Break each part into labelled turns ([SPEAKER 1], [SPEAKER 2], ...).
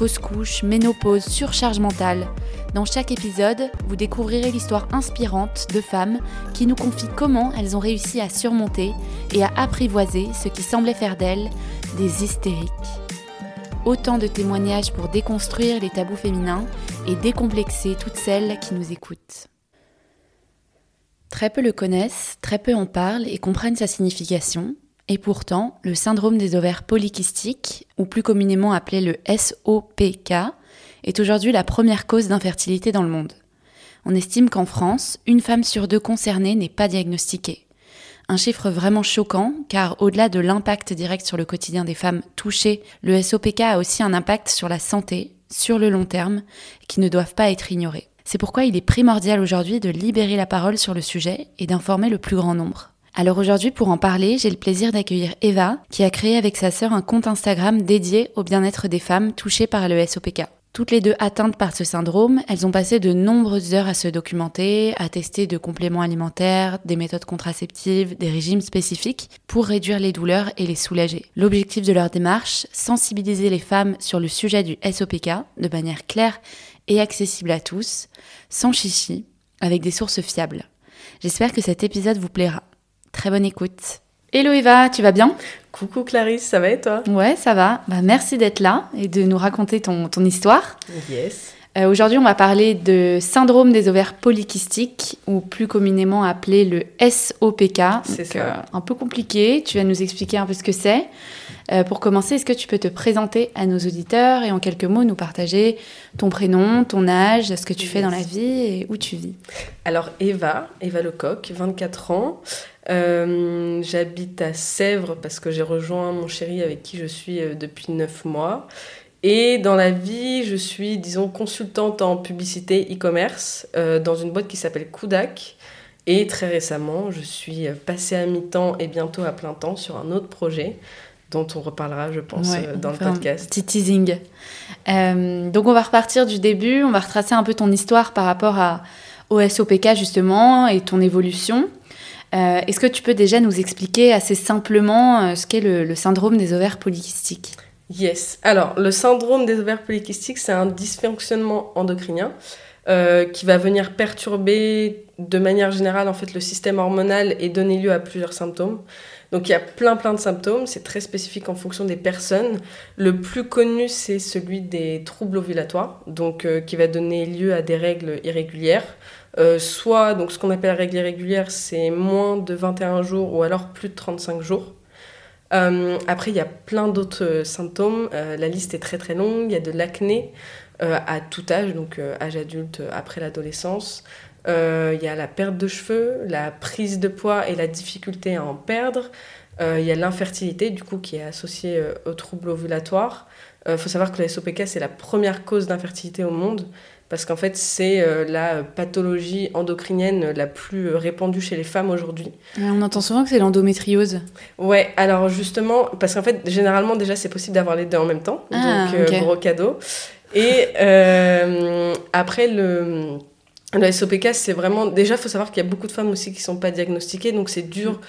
[SPEAKER 1] fausse couche, ménopause, surcharge mentale. Dans chaque épisode, vous découvrirez l'histoire inspirante de femmes qui nous confient comment elles ont réussi à surmonter et à apprivoiser ce qui semblait faire d'elles des hystériques. Autant de témoignages pour déconstruire les tabous féminins et décomplexer toutes celles qui nous écoutent. Très peu le connaissent, très peu en parlent et comprennent sa signification, et pourtant, le syndrome des ovaires polykystiques, ou plus communément appelé le SOPK, est aujourd'hui la première cause d'infertilité dans le monde. On estime qu'en France, une femme sur deux concernée n'est pas diagnostiquée. Un chiffre vraiment choquant, car au-delà de l'impact direct sur le quotidien des femmes touchées, le SOPK a aussi un impact sur la santé, sur le long terme, qui ne doivent pas être ignorés. C'est pourquoi il est primordial aujourd'hui de libérer la parole sur le sujet et d'informer le plus grand nombre. Alors aujourd'hui, pour en parler, j'ai le plaisir d'accueillir Eva, qui a créé avec sa sœur un compte Instagram dédié au bien-être des femmes touchées par le SOPK. Toutes les deux atteintes par ce syndrome, elles ont passé de nombreuses heures à se documenter, à tester de compléments alimentaires, des méthodes contraceptives, des régimes spécifiques pour réduire les douleurs et les soulager. L'objectif de leur démarche, sensibiliser les femmes sur le sujet du SOPK de manière claire et accessible à tous, sans chichi, avec des sources fiables. J'espère que cet épisode vous plaira. Très bonne écoute. Hello Eva, tu vas bien?
[SPEAKER 2] Coucou Clarisse, ça va et toi?
[SPEAKER 1] Ouais, ça va. Bah, merci d'être là et de nous raconter ton, ton histoire.
[SPEAKER 2] Yes.
[SPEAKER 1] Euh, Aujourd'hui, on va parler de syndrome des ovaires polykystiques, ou plus communément appelé le SOPK.
[SPEAKER 2] C'est ça.
[SPEAKER 1] euh, un peu compliqué. Tu vas nous expliquer un peu ce que c'est. Euh, pour commencer, est-ce que tu peux te présenter à nos auditeurs et en quelques mots nous partager ton prénom, ton âge, ce que tu fais dans la vie et où tu vis?
[SPEAKER 2] Alors Eva, Eva Lecoq, 24 ans. Euh, J'habite à Sèvres parce que j'ai rejoint mon chéri avec qui je suis euh, depuis 9 mois. Et dans la vie, je suis, disons, consultante en publicité e-commerce euh, dans une boîte qui s'appelle Kudak. Et très récemment, je suis passée à mi-temps et bientôt à plein temps sur un autre projet dont on reparlera, je pense,
[SPEAKER 1] Ouais,
[SPEAKER 2] dans le
[SPEAKER 1] un
[SPEAKER 2] podcast.
[SPEAKER 1] Petit teasing. Euh, donc on va repartir du début, on va retracer un peu ton histoire par rapport à, au SOPK justement et ton évolution. Euh, Est-ce que tu peux déjà nous expliquer assez simplement euh, ce qu'est le, syndrome des ovaires polykystiques?
[SPEAKER 2] Yes. Alors, le syndrome des ovaires polykystiques, c'est un dysfonctionnement endocrinien euh, qui va venir perturber de manière générale en fait le système hormonal et donner lieu à plusieurs symptômes. Donc il y a plein plein de symptômes, c'est très spécifique en fonction des personnes. Le plus connu c'est celui des troubles ovulatoires, donc qui va donner lieu à des règles irrégulières. Euh, soit donc ce qu'on appelle règles irrégulières, c'est moins de 21 jours ou alors plus de 35 jours. Euh, après, il y a plein d'autres euh, symptômes. La liste est très très longue. Il y a de l'acné à tout âge, donc âge adulte après l'adolescence. Il y a la perte de cheveux, la prise de poids et la difficulté à en perdre. Il y a l'infertilité, du coup, qui est associée aux troubles ovulatoires. Il faut savoir que la SOPK, c'est la première cause d'infertilité au monde. Parce qu'en fait, c'est euh, la pathologie endocrinienne la plus euh, répandue chez les femmes aujourd'hui.
[SPEAKER 1] On entend souvent que c'est l'endométriose.
[SPEAKER 2] Ouais, alors justement, parce qu'en fait, généralement, déjà, c'est possible d'avoir les deux en même temps.
[SPEAKER 1] Ah,
[SPEAKER 2] donc, euh, gros cadeau. Et après, le, le SOPK, c'est vraiment. Déjà, il faut savoir qu'il y a beaucoup de femmes aussi qui ne sont pas diagnostiquées. Donc, c'est dur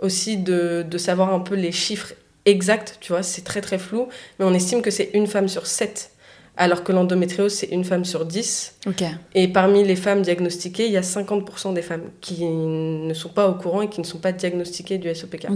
[SPEAKER 2] aussi de, de savoir un peu les chiffres exacts. Tu vois, c'est très, très flou. Mais on estime que c'est une femme sur sept. Alors que l'endométriose, c'est une femme sur 10.
[SPEAKER 1] Ok.
[SPEAKER 2] Et parmi les femmes diagnostiquées, il y a 50% des femmes qui ne sont pas au courant et qui ne sont pas diagnostiquées du SOPK.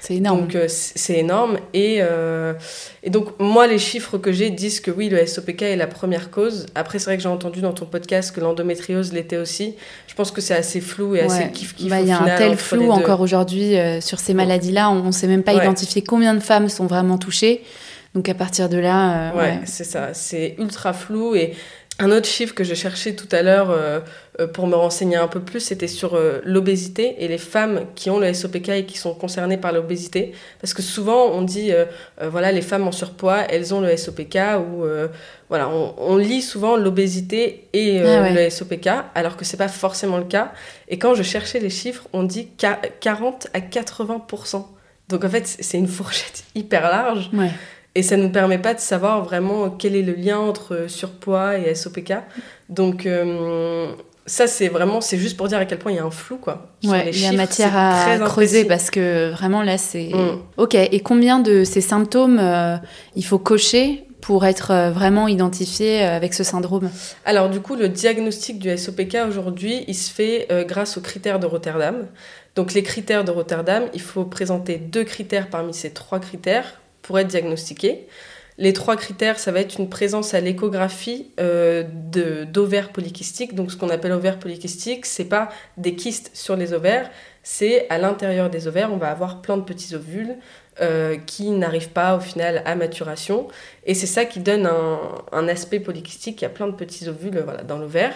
[SPEAKER 1] C'est énorme.
[SPEAKER 2] Donc euh, c'est énorme. Et, euh, et donc moi, les chiffres que j'ai disent que oui, le SOPK est la première cause. Après, c'est vrai que j'ai entendu dans ton podcast que l'endométriose l'était aussi. Je pense que c'est assez flou et assez kiff-kiff
[SPEAKER 1] Bah, Il y a un tel flou encore aujourd'hui euh, sur ces maladies-là. On ne sait même pas
[SPEAKER 2] Ouais.
[SPEAKER 1] identifier combien de femmes sont vraiment touchées. Donc à partir de là, euh,
[SPEAKER 2] Ouais,
[SPEAKER 1] ouais.
[SPEAKER 2] c'est ça. C'est ultra flou et Un autre chiffre que je cherchais tout à l'heure euh, euh, pour me renseigner un peu plus, c'était sur euh, l'obésité et les femmes qui ont le SOPK et qui sont concernées par l'obésité. Parce que souvent, on dit, voilà, les femmes en surpoids, elles ont le SOPK, ou voilà, on, lit souvent l'obésité et ah le SOPK, alors que c'est pas forcément le cas. Et quand je cherchais les chiffres, on dit 40 à 80%. Donc en fait, c'est une fourchette hyper large.
[SPEAKER 1] Ouais.
[SPEAKER 2] Et ça ne nous permet pas de savoir vraiment quel est le lien entre surpoids et SOPK. Donc, euh, ça, c'est vraiment, c'est juste pour dire à quel point il y a un flou, quoi.
[SPEAKER 1] Ouais, il y a matière à creuser parce que vraiment là, c'est. Mm. Ok, et combien de ces symptômes euh, il faut cocher pour être euh, vraiment identifié avec ce syndrome?
[SPEAKER 2] Alors du coup, le diagnostic du SOPK aujourd'hui, il se fait grâce aux critères de Rotterdam. Donc les critères de Rotterdam, il faut présenter deux critères parmi ces trois critères pour être diagnostiqué. Les trois critères, ça va être une présence à l'échographie euh, d'ovaires polykystiques. Donc, ce qu'on appelle ovaires polykystiques, c'est pas des kystes sur les ovaires, c'est à l'intérieur des ovaires, on va avoir plein de petits ovules euh, qui n'arrivent pas au final à maturation. Et c'est ça qui donne un, aspect polykystique. Il y a plein de petits ovules voilà, dans l'ovaire.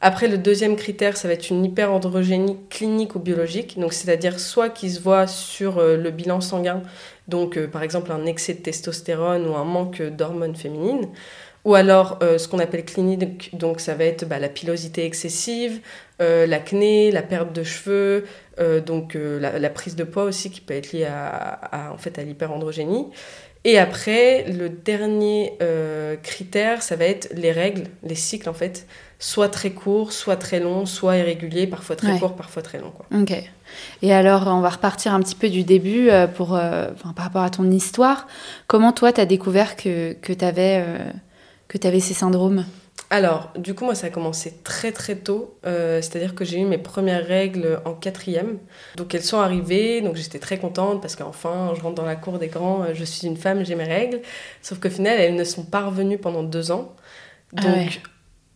[SPEAKER 2] Après, le deuxième critère, ça va être une hyperandrogénie clinique ou biologique, donc c'est-à-dire soit qui se voit sur euh, le bilan sanguin, donc euh, par exemple un excès de testostérone ou un manque d'hormones féminines, ou alors euh, ce qu'on appelle clinique, donc ça va être bah, la pilosité excessive, l'acné, la perte de cheveux, donc la, prise de poids aussi qui peut être liée à, en fait, à l'hyperandrogénie. Et après, le dernier critère, ça va être les règles, les cycles en fait soit très court, soit très long, soit irrégulier, parfois très court, parfois très long. Quoi.
[SPEAKER 1] Ok. Et alors, on va repartir un petit peu du début euh, pour, euh, par rapport à ton histoire. Comment toi, tu as découvert que, que tu avais, euh, avais, ces syndromes?
[SPEAKER 2] Alors, du coup, moi, ça a commencé très très tôt. C'est-à-dire que j'ai eu mes premières règles en quatrième. Donc, elles sont arrivées. Donc, j'étais très contente parce qu'enfin, je rentre dans la cour des grands. Je suis une femme, j'ai mes règles. Sauf qu'au final, elles ne sont pas revenues pendant deux ans.
[SPEAKER 1] Ah
[SPEAKER 2] donc,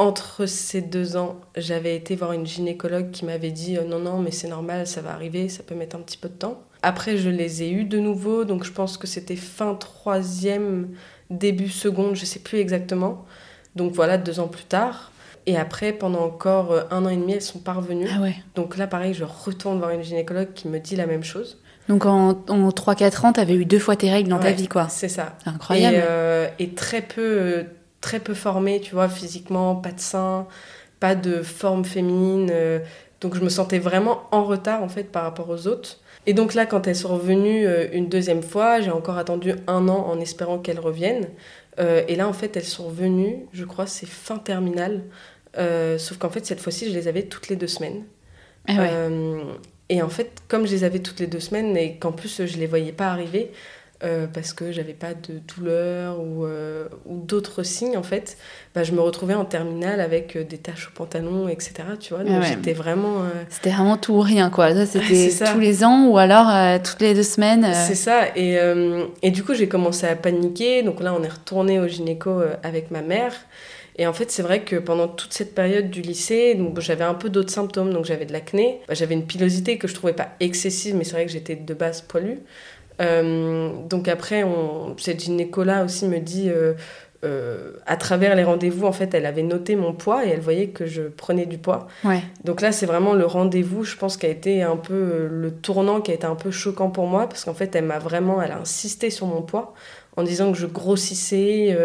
[SPEAKER 2] entre ces deux ans, j'avais été voir une gynécologue qui m'avait dit euh, non, non, mais c'est normal, ça va arriver, ça peut mettre un petit peu de temps. Après, je les ai eus de nouveau, donc je pense que c'était fin troisième, début seconde, je sais plus exactement. Donc voilà, deux ans plus tard. Et après, pendant encore euh, un an et demi, elles sont parvenues.
[SPEAKER 1] Ah ouais.
[SPEAKER 2] Donc là, pareil, je retourne voir une gynécologue qui me dit la même chose.
[SPEAKER 1] Donc en, en 3-4 ans, tu avais eu deux fois tes règles dans ta vie, quoi.
[SPEAKER 2] C'est ça.
[SPEAKER 1] Incroyable.
[SPEAKER 2] Et, euh, et très peu très peu formée, tu vois, physiquement, pas de sein, pas de forme féminine. Euh, donc je me sentais vraiment en retard en fait par rapport aux autres. Et donc là, quand elles sont revenues euh, une deuxième fois, j'ai encore attendu un an en espérant qu'elles reviennent. Euh, et là, en fait, elles sont revenues, je crois, c'est fin terminale. sauf qu'en fait, cette fois-ci, je les avais toutes les deux semaines.
[SPEAKER 1] Ah ouais.
[SPEAKER 2] et en fait, comme je les avais toutes les deux semaines et qu'en plus, je les voyais pas arriver, euh, parce que j'avais pas de douleur ou, euh, ou d'autres signes en fait, bah, je me retrouvais en terminale avec euh, des taches au pantalon, etc. Tu vois, donc j'étais vraiment.
[SPEAKER 1] C'était vraiment tout ou rien quoi. C'était tous les ans ou alors toutes les deux semaines.
[SPEAKER 2] C'est ça. Et, et, du coup, j'ai commencé à paniquer. Donc là, on est retourné au gynéco avec ma mère. Et en fait, c'est vrai que pendant toute cette période du lycée, j'avais un peu d'autres symptômes. Donc j'avais de l'acné, bah, j'avais une pilosité que je trouvais pas excessive, mais c'est vrai que j'étais de base poilue. Euh, donc après, on, cette gynéco-là aussi me dit, euh, euh, à travers les rendez-vous, en fait, elle avait noté mon poids et elle voyait que je prenais du poids.
[SPEAKER 1] Ouais.
[SPEAKER 2] Donc là, c'est vraiment le rendez-vous, je pense, qui a été un peu le tournant, qui a été un peu choquant pour moi, parce qu'en fait, elle m'a vraiment, elle a insisté sur mon poids en disant que je grossissais,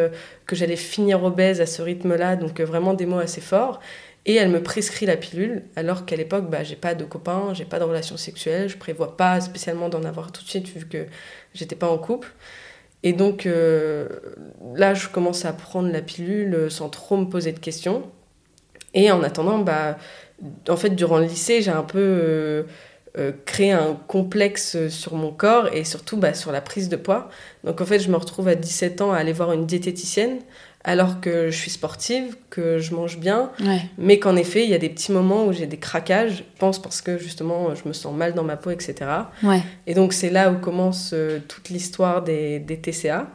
[SPEAKER 2] que j'allais finir obèse à ce rythme-là, donc vraiment des mots assez forts. Et elle me prescrit la pilule, alors qu'à l'époque, bah, j'ai pas de copains, j'ai pas de relations sexuelles, je prévois pas spécialement d'en avoir tout de suite vu que j'étais pas en couple. Et donc euh, là, je commence à prendre la pilule sans trop me poser de questions. Et en attendant, bah, en fait, durant le lycée, j'ai un peu euh, euh, créé un complexe sur mon corps et surtout bah, sur la prise de poids. Donc en fait, je me retrouve à 17 ans à aller voir une diététicienne alors que je suis sportive, que je mange bien, mais qu'en effet, il y a des petits moments où j'ai des craquages, je pense parce que justement, je me sens mal dans ma peau, etc. Et donc, c'est là où commence euh, toute l'histoire des, TCA.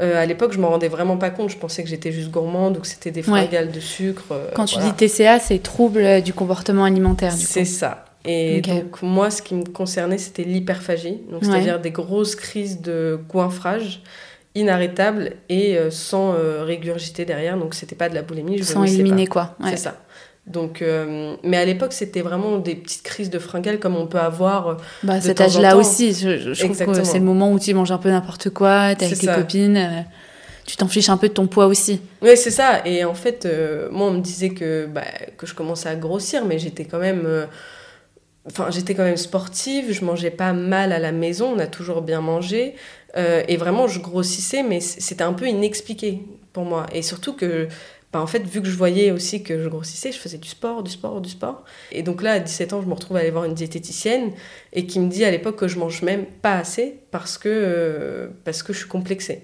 [SPEAKER 2] Euh, à l'époque, je m'en rendais vraiment pas compte, je pensais que j'étais juste gourmande ou que c'était des fringales de sucre. Euh,
[SPEAKER 1] Quand tu dis TCA, c'est trouble du comportement alimentaire,
[SPEAKER 2] C'est ça. Et donc, moi, ce qui me concernait, c'était l'hyperphagie, donc c'est-à-dire des grosses crises de goinfrage inarrêtable et sans régurgiter derrière. Donc c'était pas de la boulimie. Je
[SPEAKER 1] sans éliminer quoi.
[SPEAKER 2] C'est ça. Donc, euh, mais à l'époque, c'était vraiment des petites crises de fringales comme on peut avoir. Euh,
[SPEAKER 1] bah, cet âge-là aussi, je, je trouve que c'est le moment où tu manges un peu n'importe quoi, t'es avec tes copines, euh, tu t'en fiches un peu de ton poids aussi.
[SPEAKER 2] Oui, c'est ça. Et en fait, moi, on me disait que, bah, que je commençais à grossir, mais j'étais quand même. Enfin, j'étais quand même sportive, je mangeais pas mal à la maison, on a toujours bien mangé. Et vraiment, je grossissais, mais c'était un peu inexpliqué pour moi. Et surtout que bah, en fait, vu que je voyais aussi que je grossissais, je faisais du sport, du sport, du sport. Et donc là, à 17 ans, je me retrouve à aller voir une diététicienne et qui me dit à l'époque que je mange même pas assez parce que, euh, parce que je suis complexée.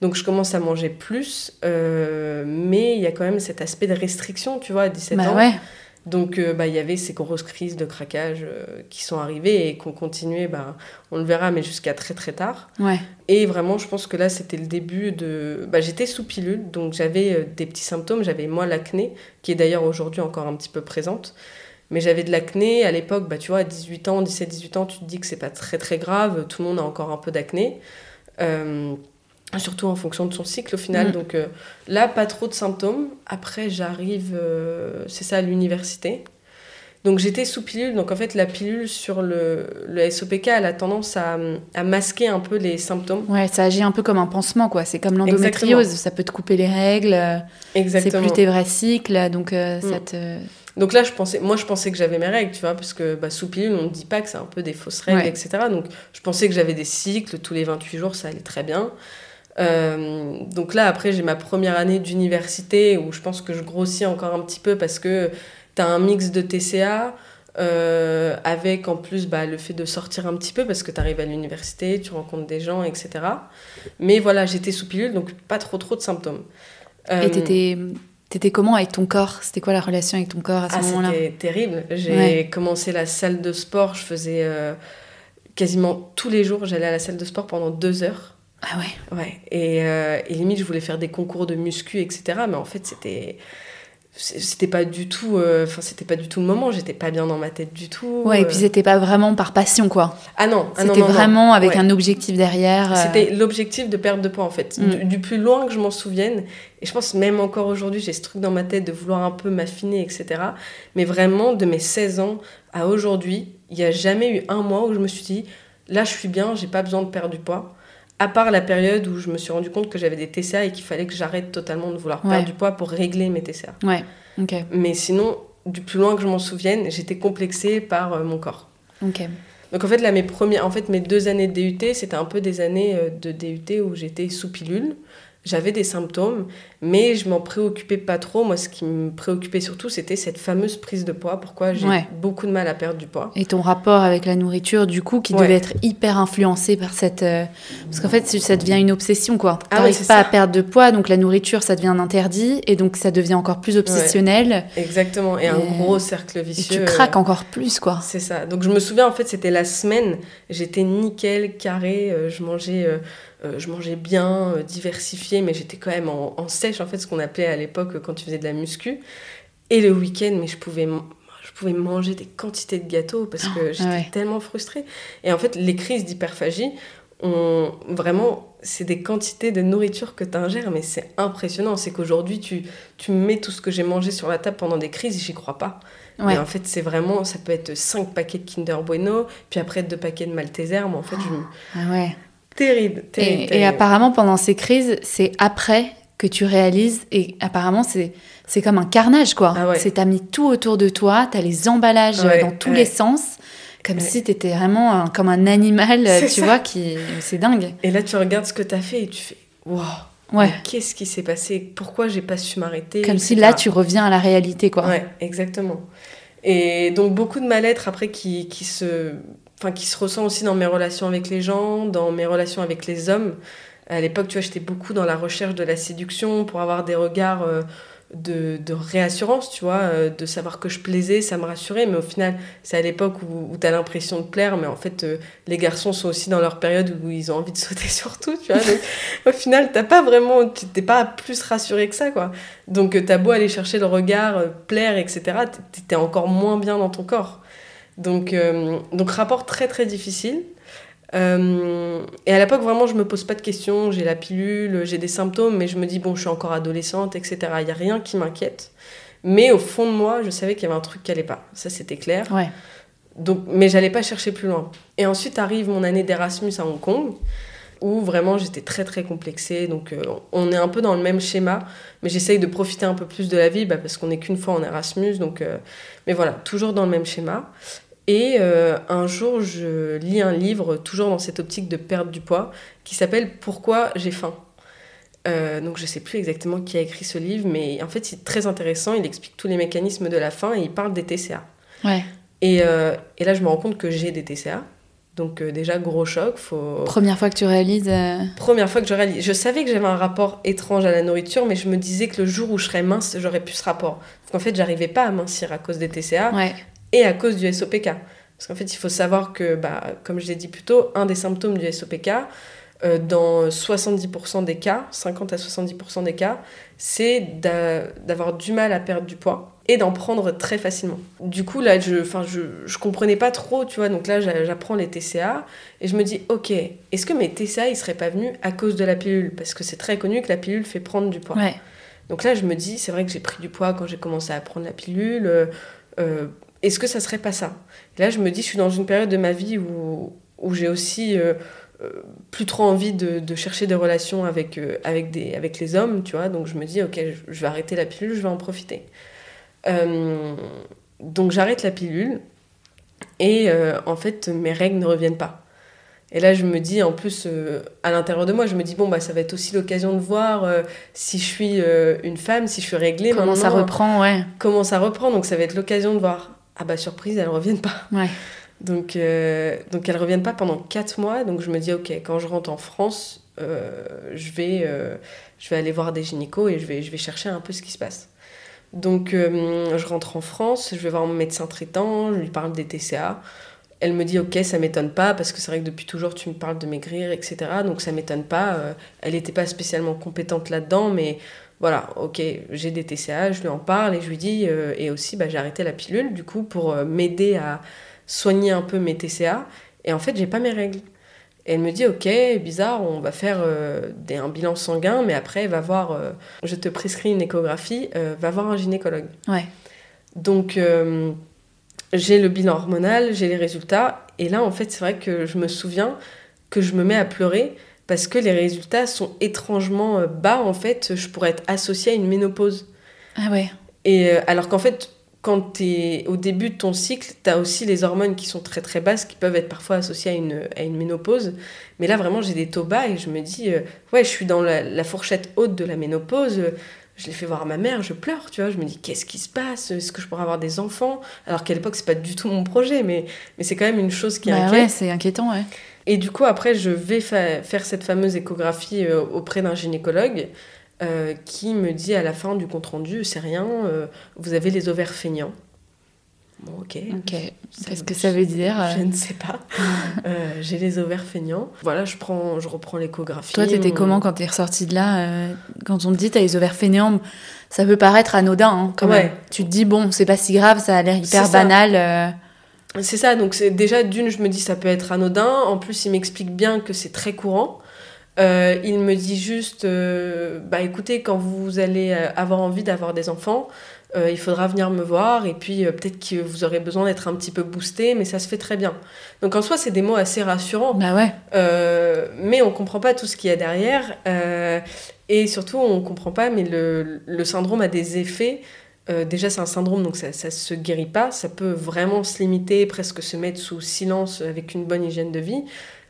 [SPEAKER 2] Donc je commence à manger plus, euh, mais il y a quand même cet aspect de restriction, tu vois, à 17 bah ans. Ouais. Donc, euh, bah, il y avait ces grosses crises de craquage euh, qui sont arrivées et qu'on continuait, bah, on le verra, mais jusqu'à très très tard.
[SPEAKER 1] Ouais.
[SPEAKER 2] Et vraiment, je pense que là, c'était le début de. Bah, J'étais sous pilule, donc j'avais euh, des petits symptômes. J'avais, moi, l'acné, qui est d'ailleurs aujourd'hui encore un petit peu présente. Mais j'avais de l'acné à l'époque, bah, tu vois, à 18 ans, 17-18 ans, tu te dis que c'est pas très très grave, tout le monde a encore un peu d'acné surtout en fonction de son cycle au final. Mm. Donc euh, là, pas trop de symptômes. Après, j'arrive, euh, c'est ça, à l'université. Donc j'étais sous pilule. Donc en fait, la pilule sur le, le SOPK, elle a tendance à, à, masquer un peu les symptômes.
[SPEAKER 1] Ouais, ça agit un peu comme un pansement, quoi. C'est comme l'endométriose. Ça peut te couper les règles. Exactement. C'est plus tes vrais cycles. Donc euh, ça mm. te...
[SPEAKER 2] Donc là, je pensais, moi, je pensais que j'avais mes règles, tu vois, parce que bah, sous pilule, on ne dit pas que c'est un peu des fausses règles, etc. Donc je pensais que j'avais des cycles tous les 28 jours, ça allait très bien. Euh, donc là, après, j'ai ma première année d'université où je pense que je grossis encore un petit peu parce que tu as un mix de TCA. Euh, avec en plus bah, le fait de sortir un petit peu parce que tu arrives à l'université, tu rencontres des gens, etc. Mais voilà, j'étais sous pilule, donc pas trop trop de symptômes.
[SPEAKER 1] Euh, Et t'étais, t'étais comment avec ton corps? C'était quoi la relation avec ton corps à ce
[SPEAKER 2] ah,
[SPEAKER 1] moment-là?
[SPEAKER 2] C'était terrible. J'ai commencé la salle de sport, je faisais quasiment tous les jours, j'allais à la salle de sport pendant deux heures.
[SPEAKER 1] Ah ouais
[SPEAKER 2] Ouais. Et, euh, et, limite, je voulais faire des concours de muscu, etc. Mais en fait, c'était c'était pas du tout euh, enfin c'était pas du tout le moment j'étais pas bien dans ma tête du tout
[SPEAKER 1] ouais et puis c'était pas vraiment par passion quoi
[SPEAKER 2] ah non
[SPEAKER 1] ah c'était vraiment avec un objectif derrière euh.
[SPEAKER 2] c'était l'objectif de perte de poids en fait mm. du, plus loin que je m'en souvienne et je pense même encore aujourd'hui j'ai ce truc dans ma tête de vouloir un peu m'affiner etc mais vraiment de mes 16 ans à aujourd'hui il y a jamais eu un mois où je me suis dit là je suis bien j'ai pas besoin de perdre du poids à part la période où je me suis rendu compte que j'avais des TCA et qu'il fallait que j'arrête totalement de vouloir perdre du poids pour régler mes TCA.
[SPEAKER 1] Ouais.
[SPEAKER 2] Mais sinon, du plus loin que je m'en souvienne, j'étais complexée par euh, mon corps.
[SPEAKER 1] Ok.
[SPEAKER 2] Donc en fait, là, mes, premiers, en fait, mes deux années de DUT, c'était un peu des années euh, de DUT où j'étais sous pilule j'avais des symptômes, mais je m'en préoccupais pas trop. Moi, ce qui me préoccupait surtout, c'était cette fameuse prise de poids. Pourquoi j'ai beaucoup de mal à perdre du poids.
[SPEAKER 1] Et ton rapport avec la nourriture, du coup, qui devait être hyper influencé par cette. Euh, parce qu'en fait, ça devient une obsession, quoi. Tu n'arrives ah pas à perdre de poids, donc la nourriture, ça devient un interdit, et donc ça devient encore plus obsessionnel.
[SPEAKER 2] Exactement, et, un gros cercle vicieux.
[SPEAKER 1] Et tu craques encore plus, quoi.
[SPEAKER 2] C'est ça. Donc je me souviens, en fait, c'était la semaine, j'étais nickel, carré, euh, je mangeais. Euh, euh, je mangeais bien, euh, diversifié, mais j'étais quand même en, sèche, en fait, ce qu'on appelait à l'époque quand tu faisais de la muscu. Et le week-end, mais je pouvais, je pouvais manger des quantités de gâteaux parce que oh, j'étais tellement frustrée. Et en fait, les crises d'hyperphagie, vraiment, c'est des quantités de nourriture que tu ingères, mais c'est impressionnant. C'est qu'aujourd'hui, tu, tu mets tout ce que j'ai mangé sur la table pendant des crises, j'y crois pas. Mais en fait, c'est vraiment, ça peut être 5 paquets de Kinder Bueno, puis après 2 paquets de Malteser, mais en fait, je...
[SPEAKER 1] Ah ouais.
[SPEAKER 2] Terrible, terrible,
[SPEAKER 1] et, apparemment, pendant ces crises, c'est après que tu réalises, et apparemment, c'est, c'est comme un carnage, quoi. Ah C'est t'as mis tout autour de toi, t'as les emballages dans tous les sens, comme si t'étais vraiment comme un animal, tu vois, qui... C'est dingue.
[SPEAKER 2] Et là, tu regardes ce que t'as fait et tu fais, waouh Ouais. Qu'est-ce qui s'est passé? Pourquoi j'ai pas su m'arrêter?
[SPEAKER 1] Comme si là, tu reviens à la réalité, quoi.
[SPEAKER 2] Ouais, exactement. Et donc, beaucoup de mal-être après qui, qui se enfin qui se ressent aussi dans mes relations avec les gens, dans mes relations avec les hommes. À l'époque, tu vois, j'étais beaucoup dans la recherche de la séduction pour avoir des regards euh, de, réassurance, tu vois, euh, de savoir que je plaisais, ça me rassurait. Mais au final, c'est à l'époque où, où tu as l'impression de plaire, mais en fait, euh, les garçons sont aussi dans leur période où ils ont envie de sauter sur tout, tu vois. Au final, t'as pas vraiment, t'es pas plus rassuré que ça, quoi. Donc, t'as beau aller chercher le regard, plaire, etc., t'es encore moins bien dans ton corps. Donc, euh, donc rapport très très difficile. Euh, et à l'époque, vraiment, je me pose pas de questions. J'ai la pilule, j'ai des symptômes, mais je me dis, bon, je suis encore adolescente, etc. Il n'y a rien qui m'inquiète. Mais au fond de moi, je savais qu'il y avait un truc qui allait pas. Ça, c'était clair.
[SPEAKER 1] Ouais.
[SPEAKER 2] Donc, mais j'allais pas chercher plus loin. Et ensuite arrive mon année d'Erasmus à Hong Kong, où vraiment j'étais très très complexée. Donc, euh, on est un peu dans le même schéma, mais j'essaye de profiter un peu plus de la vie bah, parce qu'on n'est qu'une fois en Erasmus. Donc, euh, mais voilà, toujours dans le même schéma. Et euh, un jour, je lis un livre, toujours dans cette optique de perdre du poids, qui s'appelle Pourquoi j'ai faim. Euh, donc je sais plus exactement qui a écrit ce livre, mais en fait c'est très intéressant. Il explique tous les mécanismes de la faim et il parle des TCA.
[SPEAKER 1] Ouais.
[SPEAKER 2] Et, euh, et là je me rends compte que j'ai des TCA. Donc déjà gros choc. Faut...
[SPEAKER 1] Première fois que tu réalises.
[SPEAKER 2] Première fois que je réalise. Je savais que j'avais un rapport étrange à la nourriture, mais je me disais que le jour où je serais mince, j'aurais plus ce rapport. Parce qu'en fait j'arrivais pas à mincir à cause des TCA
[SPEAKER 1] Ouais.
[SPEAKER 2] Et à cause du SOPK. Parce qu'en fait, il faut savoir que, bah, comme je l'ai dit plus tôt, un des symptômes du SOPK, euh, dans 70% des cas, 50 à 70% des cas, c'est d'a- d'avoir du mal à perdre du poids et d'en prendre très facilement. Du coup, là, je, je, je comprenais pas trop, tu vois, donc là, j'a- j'apprends les TCA et je me dis, ok, est-ce que mes TCA, ils seraient pas venus à cause de la pilule? Parce que c'est très connu que la pilule fait prendre du poids.
[SPEAKER 1] Ouais.
[SPEAKER 2] Donc là, je me dis, c'est vrai que j'ai pris du poids quand j'ai commencé à prendre la pilule. euh, euh, Est-ce que ça serait pas ça? Et Là, je me dis, je suis dans une période de ma vie où, où j'ai aussi euh, euh, plus trop envie de, de chercher des relations avec, euh, avec, des, avec les hommes, tu vois. Donc je me dis, ok, je, je vais arrêter la pilule, je vais en profiter. Euh, donc j'arrête la pilule et en fait, mes règles ne reviennent pas. Et là, je me dis, en plus, euh, à l'intérieur de moi, je me dis, bon, bah, ça va être aussi l'occasion de voir euh, si je suis euh, une femme, si je suis réglée.
[SPEAKER 1] Comment ça reprend, ouais.
[SPEAKER 2] Comment ça reprend. Donc, ça va être l'occasion de voir. Ah, bah, surprise, elles reviennent pas.
[SPEAKER 1] Ouais.
[SPEAKER 2] Donc, euh, donc elles reviennent pas pendant 4 mois. Donc, je me dis, ok, quand je rentre en France, euh, je, vais, euh, je vais aller voir des gynécos et je vais, je vais chercher un peu ce qui se passe. Donc, euh, je rentre en France, je vais voir mon médecin traitant, je lui parle des TCA. Elle me dit, ok, ça m'étonne pas, parce que c'est vrai que depuis toujours, tu me parles de maigrir, etc. Donc, ça m'étonne pas. Elle n'était pas spécialement compétente là-dedans, mais voilà, ok, j'ai des TCA, je lui en parle et je lui dis, euh, et aussi, bah, j'ai arrêté la pilule, du coup, pour euh, m'aider à soigner un peu mes TCA. Et en fait, j'ai pas mes règles. Et elle me dit, ok, bizarre, on va faire euh, des- un bilan sanguin, mais après, va voir, je te prescris une échographie, va voir un gynécologue.
[SPEAKER 1] Ouais.
[SPEAKER 2] Donc, j'ai le bilan hormonal, j'ai les résultats. Et là, en fait, c'est vrai que je me souviens que je me mets à pleurer parce que les résultats sont étrangement euh, bas. En fait, je pourrais être associée à une ménopause.
[SPEAKER 1] Ah ouais.
[SPEAKER 2] Et euh, alors qu'en fait, quand tu es au début de ton cycle, tu as aussi les hormones qui sont très très basses, qui peuvent être parfois associées à une, à une ménopause. Mais là, vraiment, j'ai des taux bas et je me dis, euh, ouais, je suis dans la, la fourchette haute de la ménopause. Je l'ai fait voir à ma mère, je pleure, tu vois. Je me dis, qu'est-ce qui se passe? Est-ce que je pourrais avoir des enfants? Alors qu'à l'époque, c'est pas du tout mon projet, mais, mais c'est quand même une chose qui
[SPEAKER 1] Bah
[SPEAKER 2] inquiète.
[SPEAKER 1] ouais, c'est inquiétant, ouais.
[SPEAKER 2] Et du coup, après, je vais fa- faire cette fameuse échographie euh, auprès d'un gynécologue euh, qui me dit à la fin du compte-rendu, c'est rien, euh, vous avez les ovaires feignants. Bon, ok.
[SPEAKER 1] Ok.
[SPEAKER 2] Ça
[SPEAKER 1] Qu'est-ce que ça veut dire
[SPEAKER 2] Je ne sais pas. J'ai les ovaires feignants. Voilà, je, prends, je reprends l'échographie.
[SPEAKER 1] Toi, t'étais
[SPEAKER 2] Mon-
[SPEAKER 1] comment quand t'es ressortie de là Quand on te dit t'as les ovaires fainéants, ça peut paraître anodin, hein, quand
[SPEAKER 2] Ouais.
[SPEAKER 1] même. Tu te dis, bon, c'est pas si grave, ça a l'air hyper banal.
[SPEAKER 2] C'est ça, donc c'est déjà d'une, je me dis ça peut être anodin. En plus, il m'explique bien que c'est très courant. Euh, il me dit juste, euh, bah écoutez, quand vous allez euh, avoir envie d'avoir des enfants, euh, il faudra venir me voir et puis peut-être que vous aurez besoin d'être un petit peu boosté, mais ça se fait très bien. Donc en soi, c'est des mots assez rassurants.
[SPEAKER 1] Bah ouais.
[SPEAKER 2] Mais on comprend pas tout ce qu'il y a derrière. et surtout, on comprend pas, mais le, le syndrome a des effets. Euh, déjà, c'est un syndrome, donc ça, ça se guérit pas. Ça peut vraiment se limiter, presque se mettre sous silence avec une bonne hygiène de vie.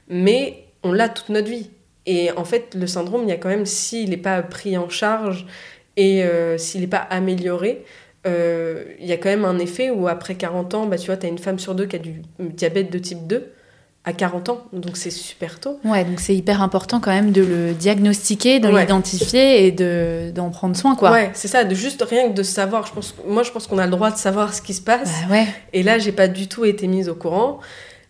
[SPEAKER 2] Mais on l'a toute notre vie. Et en fait, le syndrome, il y a quand même, s'il n'est pas pris en charge et euh, s'il n'est pas amélioré, euh, il y a quand même un effet où après 40 ans, bah, tu vois, tu as une femme sur deux qui a du diabète de type 2 à 40 ans. Donc c'est super tôt.
[SPEAKER 1] Ouais, donc c'est hyper important quand même de le diagnostiquer, de
[SPEAKER 2] Ouais.
[SPEAKER 1] l'identifier et de d'en prendre soin, quoi.
[SPEAKER 2] Ouais, c'est ça, de juste rien que de savoir. Je pense, moi, je pense qu'on a le droit de savoir ce qui se passe.
[SPEAKER 1] Bah ouais.
[SPEAKER 2] Et là, j'ai pas du tout été mise au courant.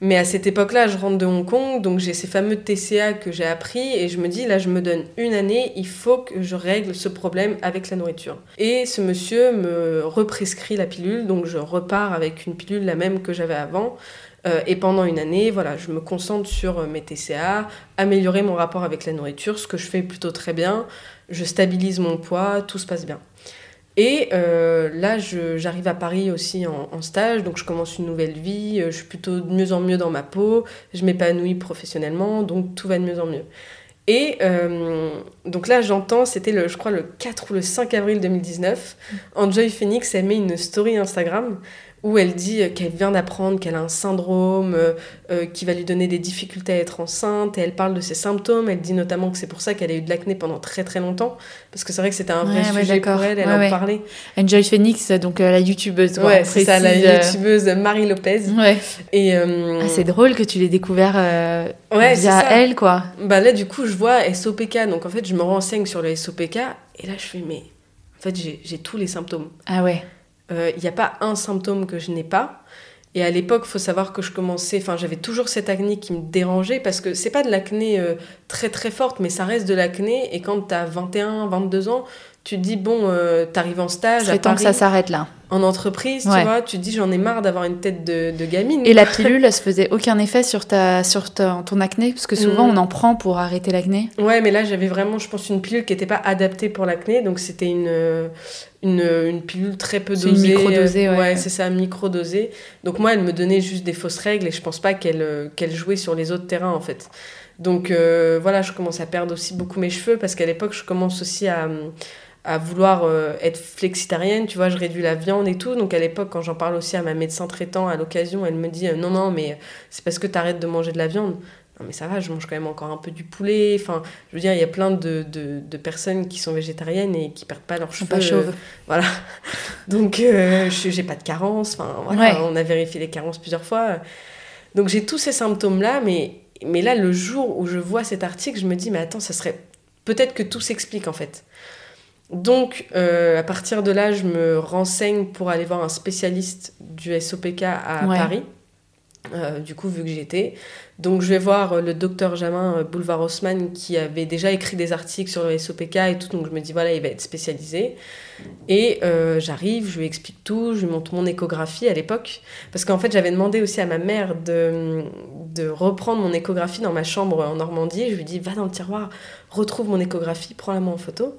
[SPEAKER 2] Mais à cette époque-là, je rentre de Hong Kong, donc j'ai ces fameux TCA que j'ai appris, et je me dis, là, je me donne une année, il faut que je règle ce problème avec la nourriture. Et ce monsieur me represcrit la pilule, donc je repars avec une pilule la même que j'avais avant. Euh, et pendant une année, voilà, je me concentre sur euh, mes TCA, améliorer mon rapport avec la nourriture, ce que je fais plutôt très bien. Je stabilise mon poids, tout se passe bien. Et euh, là, j'arrive à Paris aussi en, stage, donc je commence une nouvelle vie, je suis plutôt de mieux en mieux dans ma peau, je m'épanouis professionnellement, donc tout va de mieux en mieux. Et donc là, j'entends, c'était le, je crois le 4 ou le 5 avril 2019, Enjoy Phoenix, elle met une story Instagram où elle dit qu'elle vient d'apprendre qu'elle a un syndrome euh, euh, qui va lui donner des difficultés à être enceinte et elle parle de ses symptômes. Elle dit notamment que c'est pour ça qu'elle a eu de l'acné pendant très très longtemps parce que c'est vrai que c'était un vrai sujet pour elle, elle en parlait.
[SPEAKER 1] Enjoy Phoenix, donc la youtubeuse.
[SPEAKER 2] Ouais, c'est ça, la youtubeuse Marie Lopez.
[SPEAKER 1] Ouais. Et ah, c'est drôle que tu l'aies découvert ouais, via elle, quoi.
[SPEAKER 2] Bah là, du coup, je vois SOPK, donc en fait, je me renseigne sur le SOPK et là, je fais mais en fait, j'ai tous les symptômes.
[SPEAKER 1] Ah ouais
[SPEAKER 2] il euh, n'y a pas un symptôme que je n'ai pas. Et à l'époque, faut savoir que je commençais, enfin, j'avais toujours cette acné qui me dérangeait parce que c'est pas de l'acné euh, très très forte, mais ça reste de l'acné. Et quand tu as 21, 22 ans, tu te dis, bon, euh, t'arrives en stage.
[SPEAKER 1] C'est temps que ça s'arrête là.
[SPEAKER 2] En entreprise, tu vois, tu te dis, j'en ai marre d'avoir une tête de, de, gamine.
[SPEAKER 1] Et la pilule, elle se faisait aucun effet sur, ta, sur ton acné? Parce que souvent, mm. on en prend pour arrêter l'acné.
[SPEAKER 2] Ouais, mais là, j'avais vraiment, je pense, une pilule qui n'était pas adaptée pour l'acné. Donc, c'était une, une, une, pilule très peu dosée.
[SPEAKER 1] Une micro-dosée, ouais.
[SPEAKER 2] ouais c'est ça, micro-dosée. Donc, moi, elle me donnait juste des fausses règles et je pense pas qu'elle qu'elle jouait sur les autres terrains, en fait. Donc, euh, voilà, je commence à perdre aussi beaucoup mes cheveux parce qu'à l'époque, je commence aussi à à vouloir euh, être flexitarienne, tu vois, je réduis la viande et tout. Donc à l'époque, quand j'en parle aussi à ma médecin traitant à l'occasion, elle me dit euh, non, non, mais c'est parce que tu arrêtes de manger de la viande. Non, mais ça va, je mange quand même encore un peu du poulet. Enfin, je veux dire, il y a plein de, de, de, personnes qui sont végétariennes et qui perdent pas leurs cheveux.
[SPEAKER 1] Pas chauves.
[SPEAKER 2] voilà. Donc, euh, je j'ai pas de carence. Enfin, voilà, on a vérifié les carences plusieurs fois. Donc, j'ai tous ces symptômes-là, mais, mais là, le jour où je vois cet article, je me dis, mais attends, ça serait. Peut-être que tout s'explique en fait. Donc, euh, à partir de là, je me renseigne pour aller voir un spécialiste du SOPK à Paris. Euh, du coup, vu que j'étais. Donc, je vais voir euh, le docteur Jamin Boulevard Haussmann qui avait déjà écrit des articles sur le SOPK et tout. Donc, je me dis, voilà, il va être spécialisé. Et j'arrive, je lui explique tout, je lui montre mon échographie à l'époque. Parce qu'en fait, j'avais demandé aussi à ma mère de, de reprendre mon échographie dans ma chambre en Normandie. Je lui dis, va dans le tiroir, retrouve mon échographie, prends-la moi en photo.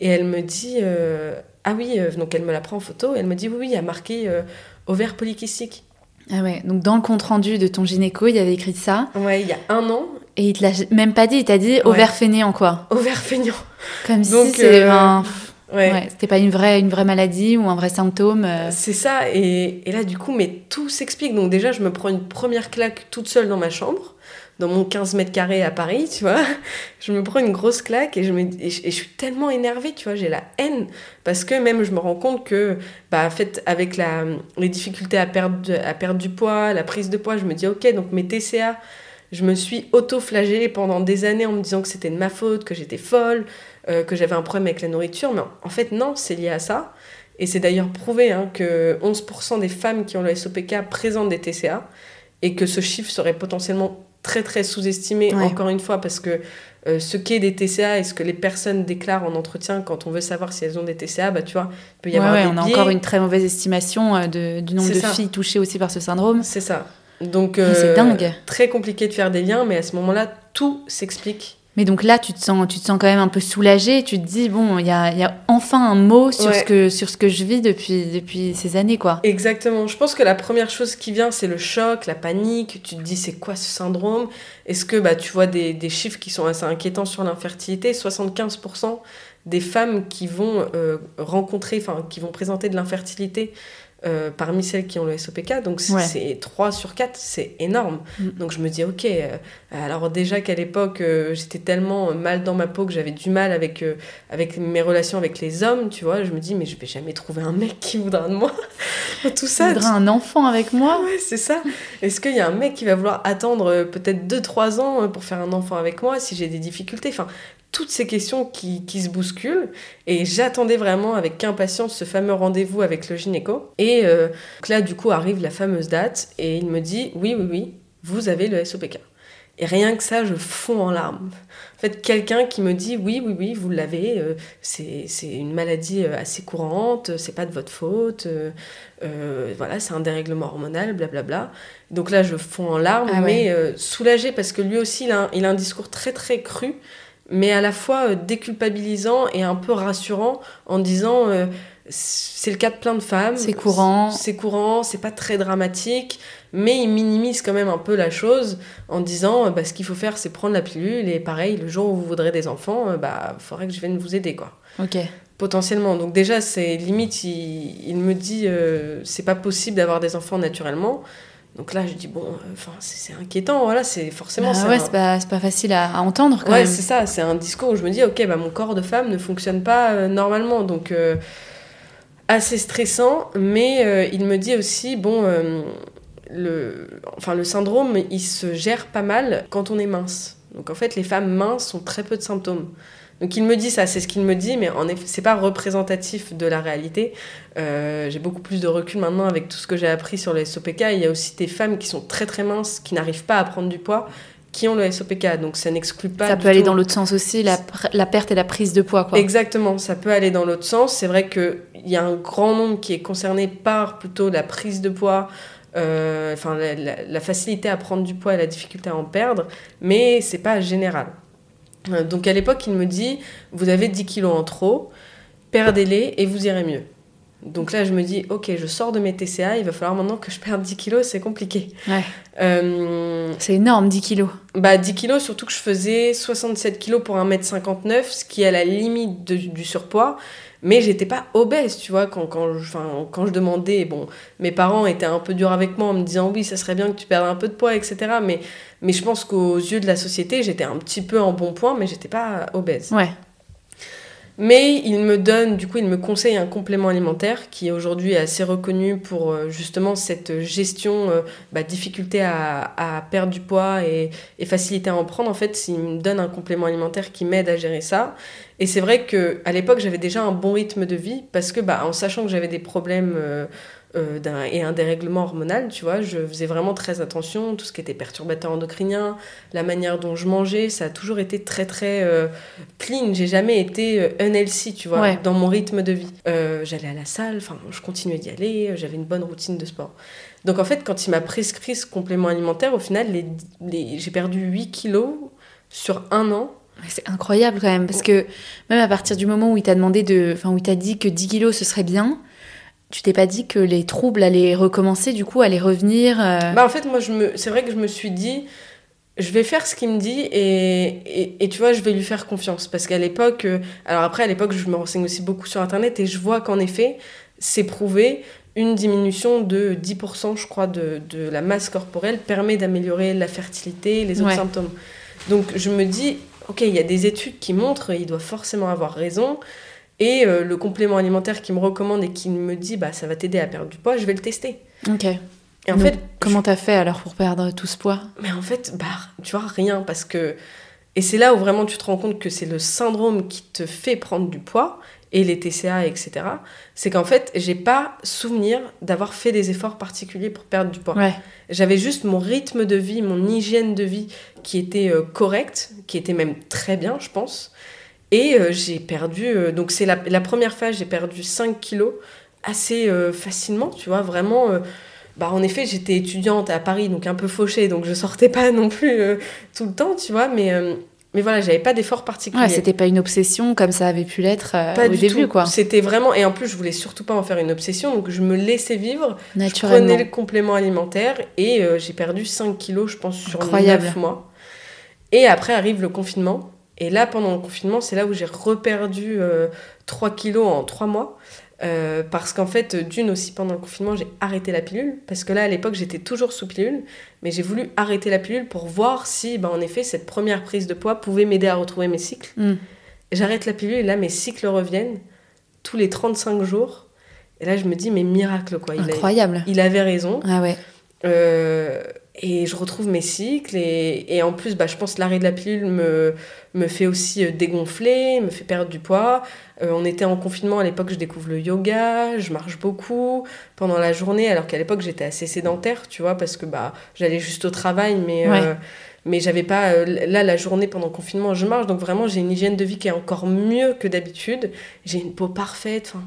[SPEAKER 2] Et elle me dit euh, Ah oui, euh, donc elle me la prend en photo, et elle me dit Oui, oui, il y a marqué euh, ovaire polykystique.
[SPEAKER 1] Ah ouais, donc dans le compte rendu de ton gynéco, il y avait écrit ça.
[SPEAKER 2] Ouais, il y a un an.
[SPEAKER 1] Et il te l'a même pas dit, il t'a dit ovaire fainéant quoi.
[SPEAKER 2] Ovaire fainéant.
[SPEAKER 1] Comme si c'était un. Ouais. c'était pas une vraie, une vraie maladie ou un vrai symptôme.
[SPEAKER 2] C'est ça, et, et, là du coup, mais tout s'explique. Donc déjà, je me prends une première claque toute seule dans ma chambre dans mon 15 mètres carrés à Paris, tu vois. Je me prends une grosse claque et je, suis tellement énervée, tu vois, j'ai la haine. Parce que même je me rends compte que, bah, en avec les difficultés à perdre, à perdre du poids, la prise de poids, je me dis, ok, donc mes TCA, je me suis auto-flagellée pendant des années en me disant que c'était de ma faute, que j'étais folle, euh, que j'avais un problème avec la nourriture. Mais en fait, non, c'est lié à ça. Et c'est d'ailleurs prouvé hein, que 11% des femmes qui ont le SOPK présentent des TCA et que ce chiffre serait potentiellement très très sous-estimé, encore une fois, parce que euh, ce qu'est des TCA et ce que les personnes déclarent en entretien quand on veut savoir si elles ont des TCA, bah, tu vois, il peut y avoir des
[SPEAKER 1] On a encore une très mauvaise estimation euh, de, du nombre de filles touchées aussi par ce syndrome.
[SPEAKER 2] C'est ça. Donc, c'est euh, dingue. Très compliqué de faire des liens, mais à ce moment-là, tout s'explique
[SPEAKER 1] mais donc là, tu te sens, tu te sens quand même un peu soulagée. Tu te dis, bon, il y a, y a, enfin un mot sur, ce que, sur ce que je vis depuis, depuis ces années, quoi.
[SPEAKER 2] Exactement. Je pense que la première chose qui vient, c'est le choc, la panique. Tu te dis, c'est quoi ce syndrome? Est-ce que bah, tu vois des, des, chiffres qui sont assez inquiétants sur l'infertilité? 75% des femmes qui vont euh, rencontrer, enfin, qui vont présenter de l'infertilité euh, parmi celles qui ont le SOPK. Donc c'est 3 sur 4, c'est énorme. Mm. Donc je me dis, ok, euh, alors déjà qu'à l'époque, euh, j'étais tellement mal dans ma peau que j'avais du mal avec, avec mes relations avec les hommes, tu vois, je me dis, mais je vais jamais trouver un mec qui voudra de moi.
[SPEAKER 1] Tout ça. Voudra un enfant avec moi?
[SPEAKER 2] Ouais, c'est ça. Est-ce qu'il y a un mec qui va vouloir attendre peut-être 2-3 ans pour faire un enfant avec moi si j'ai des difficultés? Enfin, toutes ces questions qui, qui se bousculent. Et j'attendais vraiment avec impatience ce fameux rendez-vous avec le gynéco. Et euh, là, du coup, arrive la fameuse date et il me dit Oui, oui, oui, vous avez le SOPK. Et rien que ça, je fonds en larmes. En fait, quelqu'un qui me dit oui, oui, oui, vous l'avez, euh, c'est une maladie euh, assez courante, c'est pas de votre faute, euh, voilà, c'est un dérèglement hormonal, blablabla. Donc là, je fonds en larmes, ah mais soulagée parce que lui aussi, il a, il a, un discours très, très cru, mais à la fois déculpabilisant et un peu rassurant en disant c'est le cas de plein de femmes.
[SPEAKER 1] C'est courant.
[SPEAKER 2] C'est courant, c'est pas très dramatique, mais il minimise quand même un peu la chose en disant bah, ce qu'il faut faire, c'est prendre la pilule et pareil, le jour où vous voudrez des enfants, il euh, bah, faudrait que je vienne vous aider, quoi.
[SPEAKER 1] Ok.
[SPEAKER 2] Potentiellement. Donc, déjà, c'est limite, il, me dit euh, c'est pas possible d'avoir des enfants naturellement. Donc là, je dis, bon, euh, enfin c'est inquiétant, voilà, c'est forcément.
[SPEAKER 1] Bah ouais, c'est pas, pas, facile à, entendre quand ouais,
[SPEAKER 2] c'est ça, c'est un discours où je me dis, ok, bah, mon corps de femme ne fonctionne pas normalement. Donc, assez stressant, mais euh, il me dit aussi, bon, euh, le, enfin, le syndrome, il se gère pas mal quand on est mince. Donc en fait, les femmes minces ont très peu de symptômes. Donc il me dit ça, c'est ce qu'il me dit, mais en effet, c'est pas représentatif de la réalité. Euh, j'ai beaucoup plus de recul maintenant avec tout ce que j'ai appris sur les SOPK. Il y a aussi des femmes qui sont très très minces, qui n'arrivent pas à prendre du poids qui ont le SOPK. Donc ça n'exclut pas.
[SPEAKER 1] Ça peut aller dans l'autre sens aussi, la, la, perte et la prise de poids. Quoi.
[SPEAKER 2] Exactement, ça peut aller dans l'autre sens. C'est vrai qu'il y a un grand nombre qui est concerné par plutôt la prise de poids. Euh, enfin, la, facilité à prendre du poids et la difficulté à en perdre, mais c'est pas général. Euh, donc à l'époque, il me dit Vous avez 10 kilos en trop, perdez-les et vous irez mieux. Donc là, je me dis, ok, je sors de mes TCA, il va falloir maintenant que je perde 10 kilos, c'est compliqué.
[SPEAKER 1] Ouais. Euh, c'est énorme, 10 kilos.
[SPEAKER 2] Bah, 10 kilos, surtout que je faisais 67 kilos pour 1m59, ce qui est à la limite du surpoids. Mais j'étais pas obèse, tu vois, quand, quand, je, quand je demandais, bon, mes parents étaient un peu durs avec moi en me disant, oui, ça serait bien que tu perdes un peu de poids, etc. Mais, mais je pense qu'aux yeux de la société, j'étais un petit peu en bon point, mais j'étais pas obèse.
[SPEAKER 1] Ouais.
[SPEAKER 2] Mais il me donne, du coup, il me conseille un complément alimentaire qui aujourd'hui est assez reconnu pour euh, justement cette gestion, euh, bah, difficulté à, à, perdre du poids et, et, facilité à en prendre. En fait, il me donne un complément alimentaire qui m'aide à gérer ça. Et c'est vrai qu'à l'époque, j'avais déjà un bon rythme de vie parce que, bah, en sachant que j'avais des problèmes. Euh, euh, et un dérèglement hormonal, tu vois. Je faisais vraiment très attention, tout ce qui était perturbateur endocrinien, la manière dont je mangeais, ça a toujours été très très euh, clean. J'ai jamais été euh, unhealthy, tu vois, dans mon rythme de vie. J'allais à la salle, enfin, je continuais d'y aller, j'avais une bonne routine de sport. Donc en fait, quand il m'a prescrit ce complément alimentaire, au final, les, j'ai perdu 8 kilos sur un an.
[SPEAKER 1] C'est incroyable quand même, parce que même à partir du moment où il t'a demandé de, enfin où il t'a dit que 10 kilos ce serait bien, tu t'es pas dit que les troubles allaient recommencer, du coup, allaient revenir euh?
[SPEAKER 2] Bah en fait, moi, je me... c'est vrai que je me suis dit, je vais faire ce qu'il me dit et, et, tu vois, je vais lui faire confiance. Parce qu'à l'époque, euh, alors après, à l'époque, je me renseigne aussi beaucoup sur Internet et je vois qu'en effet, c'est prouvé, une diminution de 10%, je crois, de, de, la masse corporelle permet d'améliorer la fertilité, les autres symptômes. Donc je me dis, ok, il y a des études qui montrent, il doit forcément avoir raison. Et euh, le complément alimentaire qui me recommande et qui me dit bah ça va t'aider à perdre du poids, je vais le tester.
[SPEAKER 1] Ok. Et en fait, comment t'as fait alors pour perdre tout ce poids?
[SPEAKER 2] Mais en fait, bah tu vois rien parce que et c'est là où vraiment tu te rends compte que c'est le syndrome qui te fait prendre du poids et les TCA etc. C'est qu'en fait j'ai pas souvenir d'avoir fait des efforts particuliers pour perdre du poids.
[SPEAKER 1] Ouais.
[SPEAKER 2] J'avais juste mon rythme de vie, mon hygiène de vie qui était euh, correct, qui était même très bien, je pense. Et euh, j'ai perdu, euh, donc c'est la, la, première phase, j'ai perdu 5 kilos assez euh, facilement, tu vois, vraiment. bah, en effet, j'étais étudiante à Paris, donc un peu fauchée, donc je sortais pas non plus tout le temps, tu vois, mais, mais voilà, j'avais pas d'effort particulier.
[SPEAKER 1] Ouais, c'était pas une obsession comme ça avait pu l'être au début, quoi.
[SPEAKER 2] C'était vraiment, et en plus, je voulais surtout pas en faire une obsession, donc je me laissais vivre. Je prenais le complément alimentaire et j'ai perdu 5 kilos, je pense, sur Incroyable. 9 mois. Et après arrive le confinement. Et là, pendant le confinement, c'est là où j'ai reperdu 3 euh, kilos en 3 mois. Euh, parce qu'en fait, d'une aussi, pendant le confinement, j'ai arrêté la pilule. Parce que là, à l'époque, j'étais toujours sous pilule. Mais j'ai voulu arrêter la pilule pour voir si, bah, en effet, cette première prise de poids pouvait m'aider à retrouver mes cycles. Mm. J'arrête la pilule et là, mes cycles reviennent tous les 35 jours. Et là, je me dis, mais miracle, quoi.
[SPEAKER 1] Il Incroyable.
[SPEAKER 2] il avait raison.
[SPEAKER 1] Ah ouais.
[SPEAKER 2] Euh, et je retrouve mes cycles et, et en plus bah, je pense que l'arrêt de la pilule me, me fait aussi euh, dégonfler, me fait perdre du poids. Euh, on était en confinement à l'époque, je découvre le yoga, je marche beaucoup pendant la journée alors qu'à l'époque j'étais assez sédentaire, tu vois, parce que bah, j'allais juste au travail mais, mais j'avais pas. là, la journée pendant le confinement, je marche, donc vraiment, j'ai une hygiène de vie qui est encore mieux que d'habitude. J'ai une peau parfaite. enfin,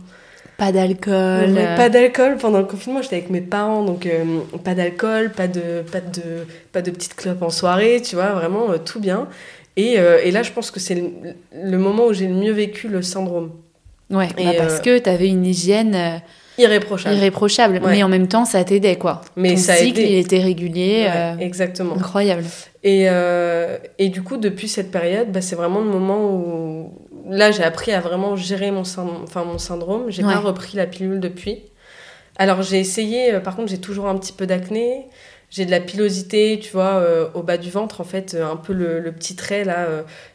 [SPEAKER 1] Pas d'alcool.
[SPEAKER 2] Ouais,
[SPEAKER 1] euh,
[SPEAKER 2] Pas d'alcool pendant le confinement, j'étais avec mes parents, donc euh, pas d'alcool, pas de, pas, de, pas de petites clopes en soirée, tu vois, vraiment euh, tout bien. Et, euh, et là, je pense que c'est le, le moment où j'ai le mieux vécu le syndrome.
[SPEAKER 1] Ouais,
[SPEAKER 2] Et,
[SPEAKER 1] bah parce que t'avais une hygiène
[SPEAKER 2] Irréprochable.
[SPEAKER 1] irréprochable,
[SPEAKER 2] Ouais.
[SPEAKER 1] mais en même temps, ça t'aidait, quoi.
[SPEAKER 2] Mais
[SPEAKER 1] Ton
[SPEAKER 2] ça a
[SPEAKER 1] cycle, il était régulier.
[SPEAKER 2] Ouais,
[SPEAKER 1] euh,
[SPEAKER 2] exactement.
[SPEAKER 1] Incroyable.
[SPEAKER 2] Et, euh, et du coup, depuis cette période, bah, c'est vraiment le moment où là, j'ai appris à vraiment gérer mon, enfin, mon syndrome. J'ai
[SPEAKER 1] Ouais.
[SPEAKER 2] pas repris la pilule depuis. Alors, j'ai essayé, euh, par contre, j'ai toujours un petit peu d'acné. J'ai de la pilosité, tu vois, euh, au bas du ventre, en fait, un peu le, le petit trait, là.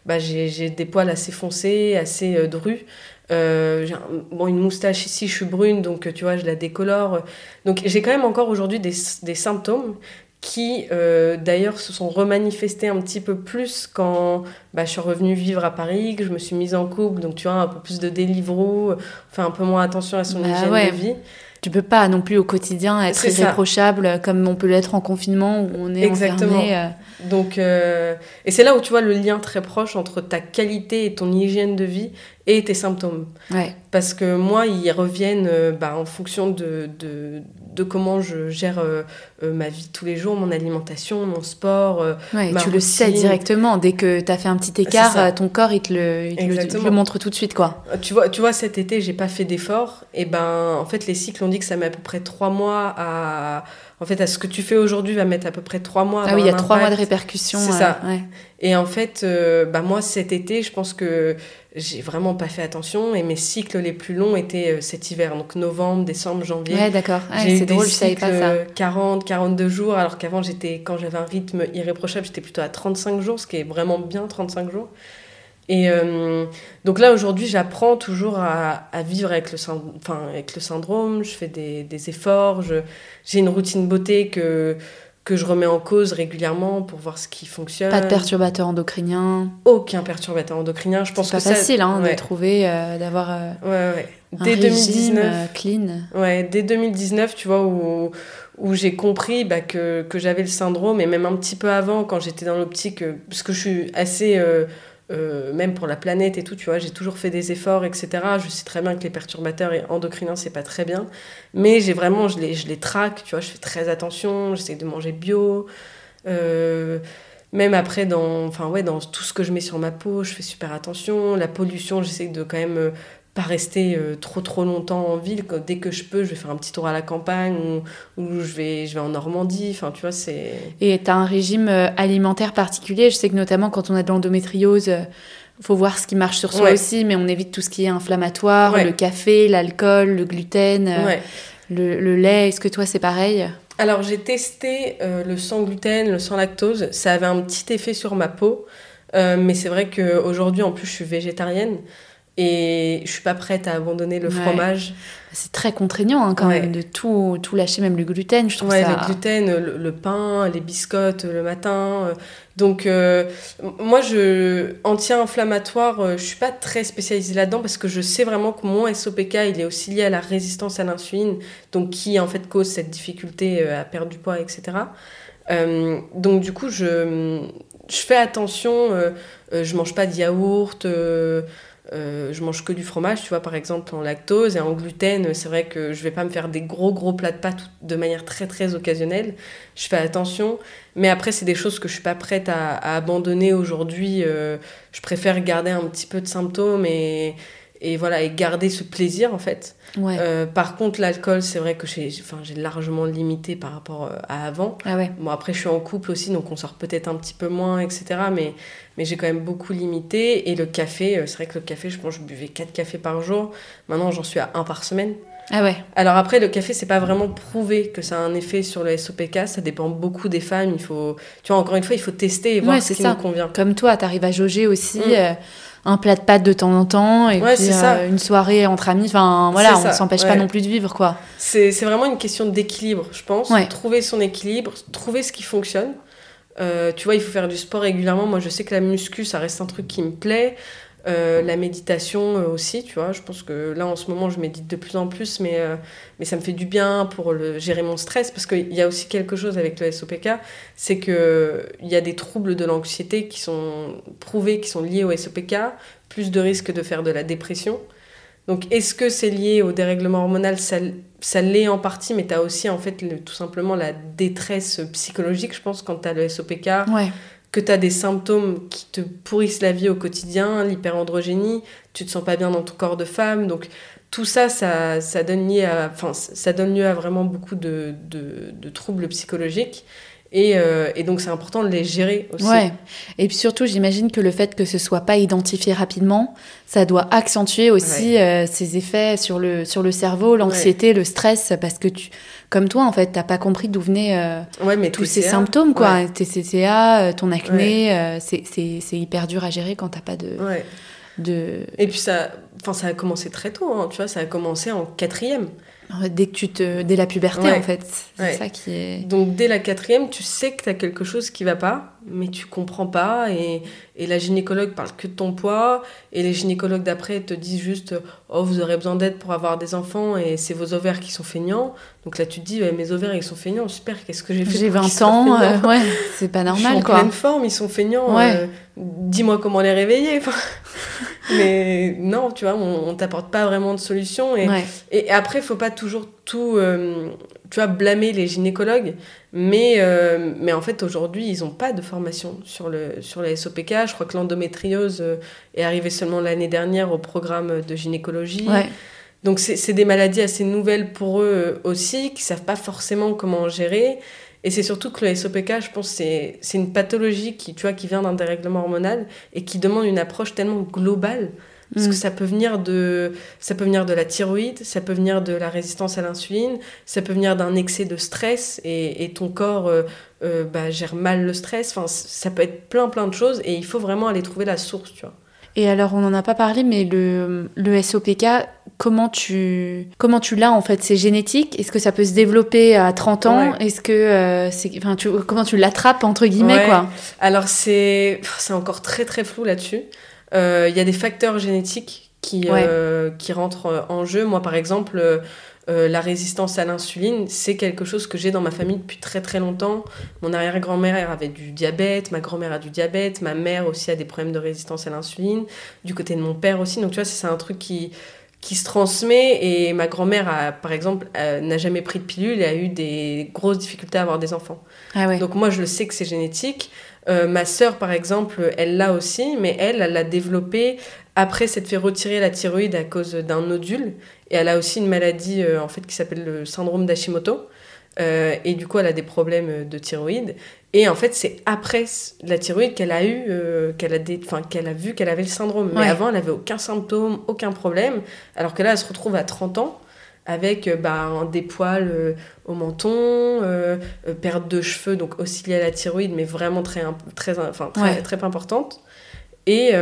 [SPEAKER 2] bah, j'ai des poils assez foncés, assez drus. Euh, j'ai un- bon, une moustache ici, je suis brune, donc tu vois, je la décolore. Donc j'ai quand même encore aujourd'hui des, des symptômes qui euh, d'ailleurs se sont remanifestés un petit peu plus quand bah, je suis revenue vivre à Paris, que je me suis mise en couple, donc tu vois, un peu plus de deliveroo, fait un peu moins attention à son
[SPEAKER 1] Bah
[SPEAKER 2] hygiène
[SPEAKER 1] ouais.
[SPEAKER 2] de vie.
[SPEAKER 1] Tu peux pas non plus au quotidien être irréprochable comme on peut l'être en confinement où on est
[SPEAKER 2] Exactement.
[SPEAKER 1] enfermé. euh,
[SPEAKER 2] Donc, euh, et c'est là où tu vois le lien très proche entre ta qualité et ton hygiène de vie et tes symptômes.
[SPEAKER 1] Ouais.
[SPEAKER 2] Parce que moi, ils reviennent euh, bah, en fonction de, de, de comment je gère euh, euh, ma vie tous les jours, mon alimentation, mon sport.
[SPEAKER 1] Ouais,
[SPEAKER 2] Ma
[SPEAKER 1] tu le sais directement. Dès que tu as fait un petit écart, ton corps, il te le, il te le- le montre tout de suite, quoi.
[SPEAKER 2] Tu vois, tu vois, cet été, j'ai pas fait d'effort. Et ben, en fait, les cycles ont dit que ça met à peu près trois mois à. En fait, à ce que tu fais aujourd'hui va mettre à peu près trois mois.
[SPEAKER 1] Ah oui, il y a trois mois de répercussions.
[SPEAKER 2] C'est
[SPEAKER 1] euh,
[SPEAKER 2] ça.
[SPEAKER 1] ouais.
[SPEAKER 2] Et en fait, euh, bah moi, cet été, je pense que j'ai vraiment pas fait attention. Et mes cycles les plus longs étaient euh, cet hiver. Donc novembre, décembre, janvier.
[SPEAKER 1] Ouais, d'accord. Ouais,
[SPEAKER 2] J'ai eu
[SPEAKER 1] c'est
[SPEAKER 2] des
[SPEAKER 1] drôle, je savais pas ça.
[SPEAKER 2] euh, 40, 42 jours, alors qu'avant, j'étais, quand j'avais un rythme irréprochable, j'étais plutôt à 35 jours, ce qui est vraiment bien, 35 jours. Et euh, donc là, aujourd'hui, j'apprends toujours à, à vivre avec le, enfin, avec le syndrome, je fais des, des efforts, je- j'ai une routine beauté que, que je remets en cause régulièrement pour voir ce qui fonctionne.
[SPEAKER 1] Pas de perturbateurs endocriniens.
[SPEAKER 2] Aucun perturbateur endocrinien, je pense
[SPEAKER 1] C'est pas
[SPEAKER 2] que ça-
[SPEAKER 1] facile hein,
[SPEAKER 2] ouais,
[SPEAKER 1] de trouver, euh, d'avoir euh,
[SPEAKER 2] Ouais, ouais.
[SPEAKER 1] un
[SPEAKER 2] Dès
[SPEAKER 1] régime
[SPEAKER 2] 2019,
[SPEAKER 1] euh, clean.
[SPEAKER 2] Ouais, dès 2019, tu vois, où, où j'ai compris bah, que, que j'avais le syndrome, et même un petit peu avant, quand j'étais dans l'optique, parce que je suis assez, euh, même pour la planète et tout, tu vois, j'ai toujours fait des efforts, etc. Je sais très bien que les perturbateurs et endocriniens, c'est pas très bien, mais j'ai vraiment, je les, je les traque, tu vois, je fais très attention, j'essaie de manger bio. euh, même après, dans, ouais, dans tout ce que je mets sur ma peau, je fais super attention. La pollution, j'essaie de quand même euh, pas rester euh, trop trop longtemps en ville. Dès que je peux, je vais faire un petit tour à la campagne ou, ou je, vais, je vais en Normandie. Enfin, tu vois, c'est.
[SPEAKER 1] Et tu as un régime euh, alimentaire particulier. Je sais que notamment quand on a de l'endométriose, euh, faut voir ce qui marche sur soi
[SPEAKER 2] Ouais.
[SPEAKER 1] aussi, mais on évite tout ce qui est inflammatoire,
[SPEAKER 2] Ouais.
[SPEAKER 1] le café, l'alcool, le gluten,
[SPEAKER 2] Ouais.
[SPEAKER 1] le, le lait. Est-ce que toi c'est pareil?
[SPEAKER 2] Alors, j'ai testé euh, le sans gluten, le sans lactose. Ça avait un petit effet sur ma peau. Euh, mais c'est vrai qu'aujourd'hui, en plus, je suis végétarienne. Et je suis pas prête à abandonner le
[SPEAKER 1] Ouais.
[SPEAKER 2] fromage.
[SPEAKER 1] C'est très contraignant hein, quand
[SPEAKER 2] Ouais.
[SPEAKER 1] même de tout, tout lâcher, même le gluten. Je trouve
[SPEAKER 2] Ouais,
[SPEAKER 1] ça.
[SPEAKER 2] le gluten, le, le pain, les biscottes le matin. euh. Donc, euh, moi, je, anti-inflammatoire, euh, je suis pas très spécialisée là-dedans parce que je sais vraiment que mon SOPK, il est aussi lié à la résistance à l'insuline, donc qui en fait cause cette difficulté euh, à perdre du poids, etc. Euh, donc, du coup, je, je fais attention, euh, euh, je mange pas de yaourt. Euh, je mange que du fromage, tu vois, par exemple en lactose et en gluten, c'est vrai que je vais pas me faire des gros gros plats de pâtes de manière très très occasionnelle. Je fais attention, mais après c'est des choses que je suis pas prête à, à abandonner aujourd'hui. Euh, je préfère garder un petit peu de symptômes et, et voilà et garder ce plaisir en fait.
[SPEAKER 1] Ouais.
[SPEAKER 2] Euh, par contre, l'alcool, c'est vrai que j'ai enfin, j'ai largement limité par rapport euh, à avant.
[SPEAKER 1] Ah ouais.
[SPEAKER 2] Bon, après, je suis en couple aussi, donc on sort peut-être un petit peu moins, etc. Mais, mais j'ai quand même beaucoup limité. Et le café, euh, c'est vrai que le café, je pense que je buvais 4 cafés par jour. Maintenant, j'en suis à un par semaine.
[SPEAKER 1] Ah ouais.
[SPEAKER 2] Alors après, le café, c'est pas vraiment prouvé que ça a un effet sur le SOPK. Ça dépend beaucoup des femmes. Il faut, tu vois, encore une fois, il faut tester et voir
[SPEAKER 1] Ouais,
[SPEAKER 2] ce qui
[SPEAKER 1] ça.
[SPEAKER 2] nous convient.
[SPEAKER 1] Comme toi, t'arrives à jauger aussi.
[SPEAKER 2] Mm.
[SPEAKER 1] euh, un plat de pâtes de temps en temps et
[SPEAKER 2] Ouais,
[SPEAKER 1] puis euh, une soirée entre amis. Enfin voilà, on
[SPEAKER 2] ça,
[SPEAKER 1] s'empêche
[SPEAKER 2] ouais.
[SPEAKER 1] pas non plus de vivre quoi.
[SPEAKER 2] C'est c'est vraiment une question d'équilibre, je pense.
[SPEAKER 1] Ouais.
[SPEAKER 2] Trouver son équilibre, trouver ce qui fonctionne. Euh, tu vois, il faut faire du sport régulièrement. Moi, je sais que la muscu, ça reste un truc qui me plaît. Euh, la méditation euh, aussi, tu vois. Je pense que là, en ce moment, je médite de plus en plus, mais, euh, mais ça me fait du bien pour le, gérer mon stress. Parce qu'il y a aussi quelque chose avec le SOPK, c'est qu'il y a des troubles de l'anxiété qui sont prouvés, qui sont liés au SOPK, plus de risques de faire de la dépression. Donc, est-ce que c'est lié au dérèglement hormonal? Ça, l'est en partie, mais tu as aussi, en fait, tout simplement la détresse psychologique, je pense, quand tu as le SOPK. Que tu des symptômes qui te pourrissent la vie au quotidien, l'hyperandrogénie, tu te sens pas bien dans ton corps de femme. Donc tout ça, ça, donne, lieu à, enfin, ça donne lieu à vraiment beaucoup de troubles psychologiques. Et, euh, et, donc c'est important de les gérer aussi.
[SPEAKER 1] Ouais. Et puis surtout, j'imagine que le fait que ce soit pas identifié rapidement, ça doit accentuer aussi euh, ces effets sur le, sur le cerveau, l'anxiété, le stress, parce que tu, comme toi, en fait, t'as pas compris d'où venaient euh,
[SPEAKER 2] ouais, mais
[SPEAKER 1] tous ces symptômes, quoi. Tes CCA, ton acné, c'est hyper dur à gérer quand t'as pas de... de...
[SPEAKER 2] Et puis ça, enfin, ça a commencé très tôt, hein, tu vois, ça a commencé en quatrième.
[SPEAKER 1] Dès que tu te, dès la puberté en fait, c'est ça qui est.
[SPEAKER 2] Donc dès la quatrième, tu sais que tu as quelque chose qui va pas, mais tu comprends pas et, et, la gynécologue parle que de ton poids et les gynécologues d'après te disent juste oh vous aurez besoin d'aide pour avoir des enfants et c'est vos ovaires qui sont feignants. Donc là tu te dis mes ovaires ils sont feignants, super, qu'est-ce que j'ai fait
[SPEAKER 1] J'ai 20 ans, euh, ouais, c'est pas normal
[SPEAKER 2] je suis
[SPEAKER 1] quoi.
[SPEAKER 2] En pleine forme, ils sont feignants. Euh, dis-moi comment les réveiller. mais non, tu vois, on, on t'apporte pas vraiment de solution et, et après faut pas toujours tout euh, tu vois, blâmer les gynécologues, mais, euh, mais en fait, aujourd'hui, ils n'ont pas de formation sur le, sur la SOPK. Je crois que l'endométriose euh, est arrivée seulement l'année dernière au programme de gynécologie. Donc, c'est des maladies assez nouvelles pour eux aussi, qui ne savent pas forcément comment gérer. Et c'est surtout que le SOPK, je pense, c'est une pathologie qui, tu vois, qui vient d'un dérèglement hormonal et qui demande une approche tellement globale parce que mm. ça peut, venir de, ça peut venir de la thyroïde, ça peut venir de la résistance à l'insuline, ça peut venir d'un excès de stress et, et ton corps euh, euh, bah, gère mal le stress. Enfin, ça peut être plein, plein de choses et il faut vraiment aller trouver la source, tu vois.
[SPEAKER 1] Et alors, on n'en a pas parlé, mais le, le SOPK, comment tu, comment tu l'as en fait? C'est génétique? Est-ce que ça peut se développer à 30 ans? Est-ce que euh, c'est, enfin, tu, comment tu l'attrapes entre guillemets quoi?
[SPEAKER 2] Alors c'est, c'est encore très très flou là-dessus. Il euh, y a des facteurs génétiques qui, euh, qui rentrent euh, en jeu. Moi, par exemple, la résistance à l'insuline, c'est quelque chose que j'ai dans ma famille depuis très très longtemps. Mon arrière-grand-mère avait du diabète, ma grand-mère a du diabète, ma mère aussi a des problèmes de résistance à l'insuline, du côté de mon père aussi. Donc tu vois, c'est un truc qui, qui se transmet et ma grand-mère, par exemple, n'a jamais pris de pilule et a eu des grosses difficultés à avoir des enfants.
[SPEAKER 1] Ah
[SPEAKER 2] Donc moi, je le sais que c'est génétique. Euh, ma sœur, par exemple, elle l'a aussi, mais elle, elle l'a développé après s'être fait retirer la thyroïde à cause d'un nodule. Et elle a aussi une maladie euh, en fait qui s'appelle le syndrome d'Hashimoto. Euh, et du coup, elle a des problèmes de thyroïde. Et en fait, c'est après la thyroïde qu'elle a eu, qu'elle a, des... qu'elle a vu qu'elle avait le syndrome. Mais avant, elle n'avait aucun symptôme, aucun problème. Alors que là, elle se retrouve à 30 ans avec euh, bah, des poils euh, au menton, euh, perte de cheveux, donc aussi liée à la thyroïde, mais vraiment très, très, enfin, très, très importante. Et,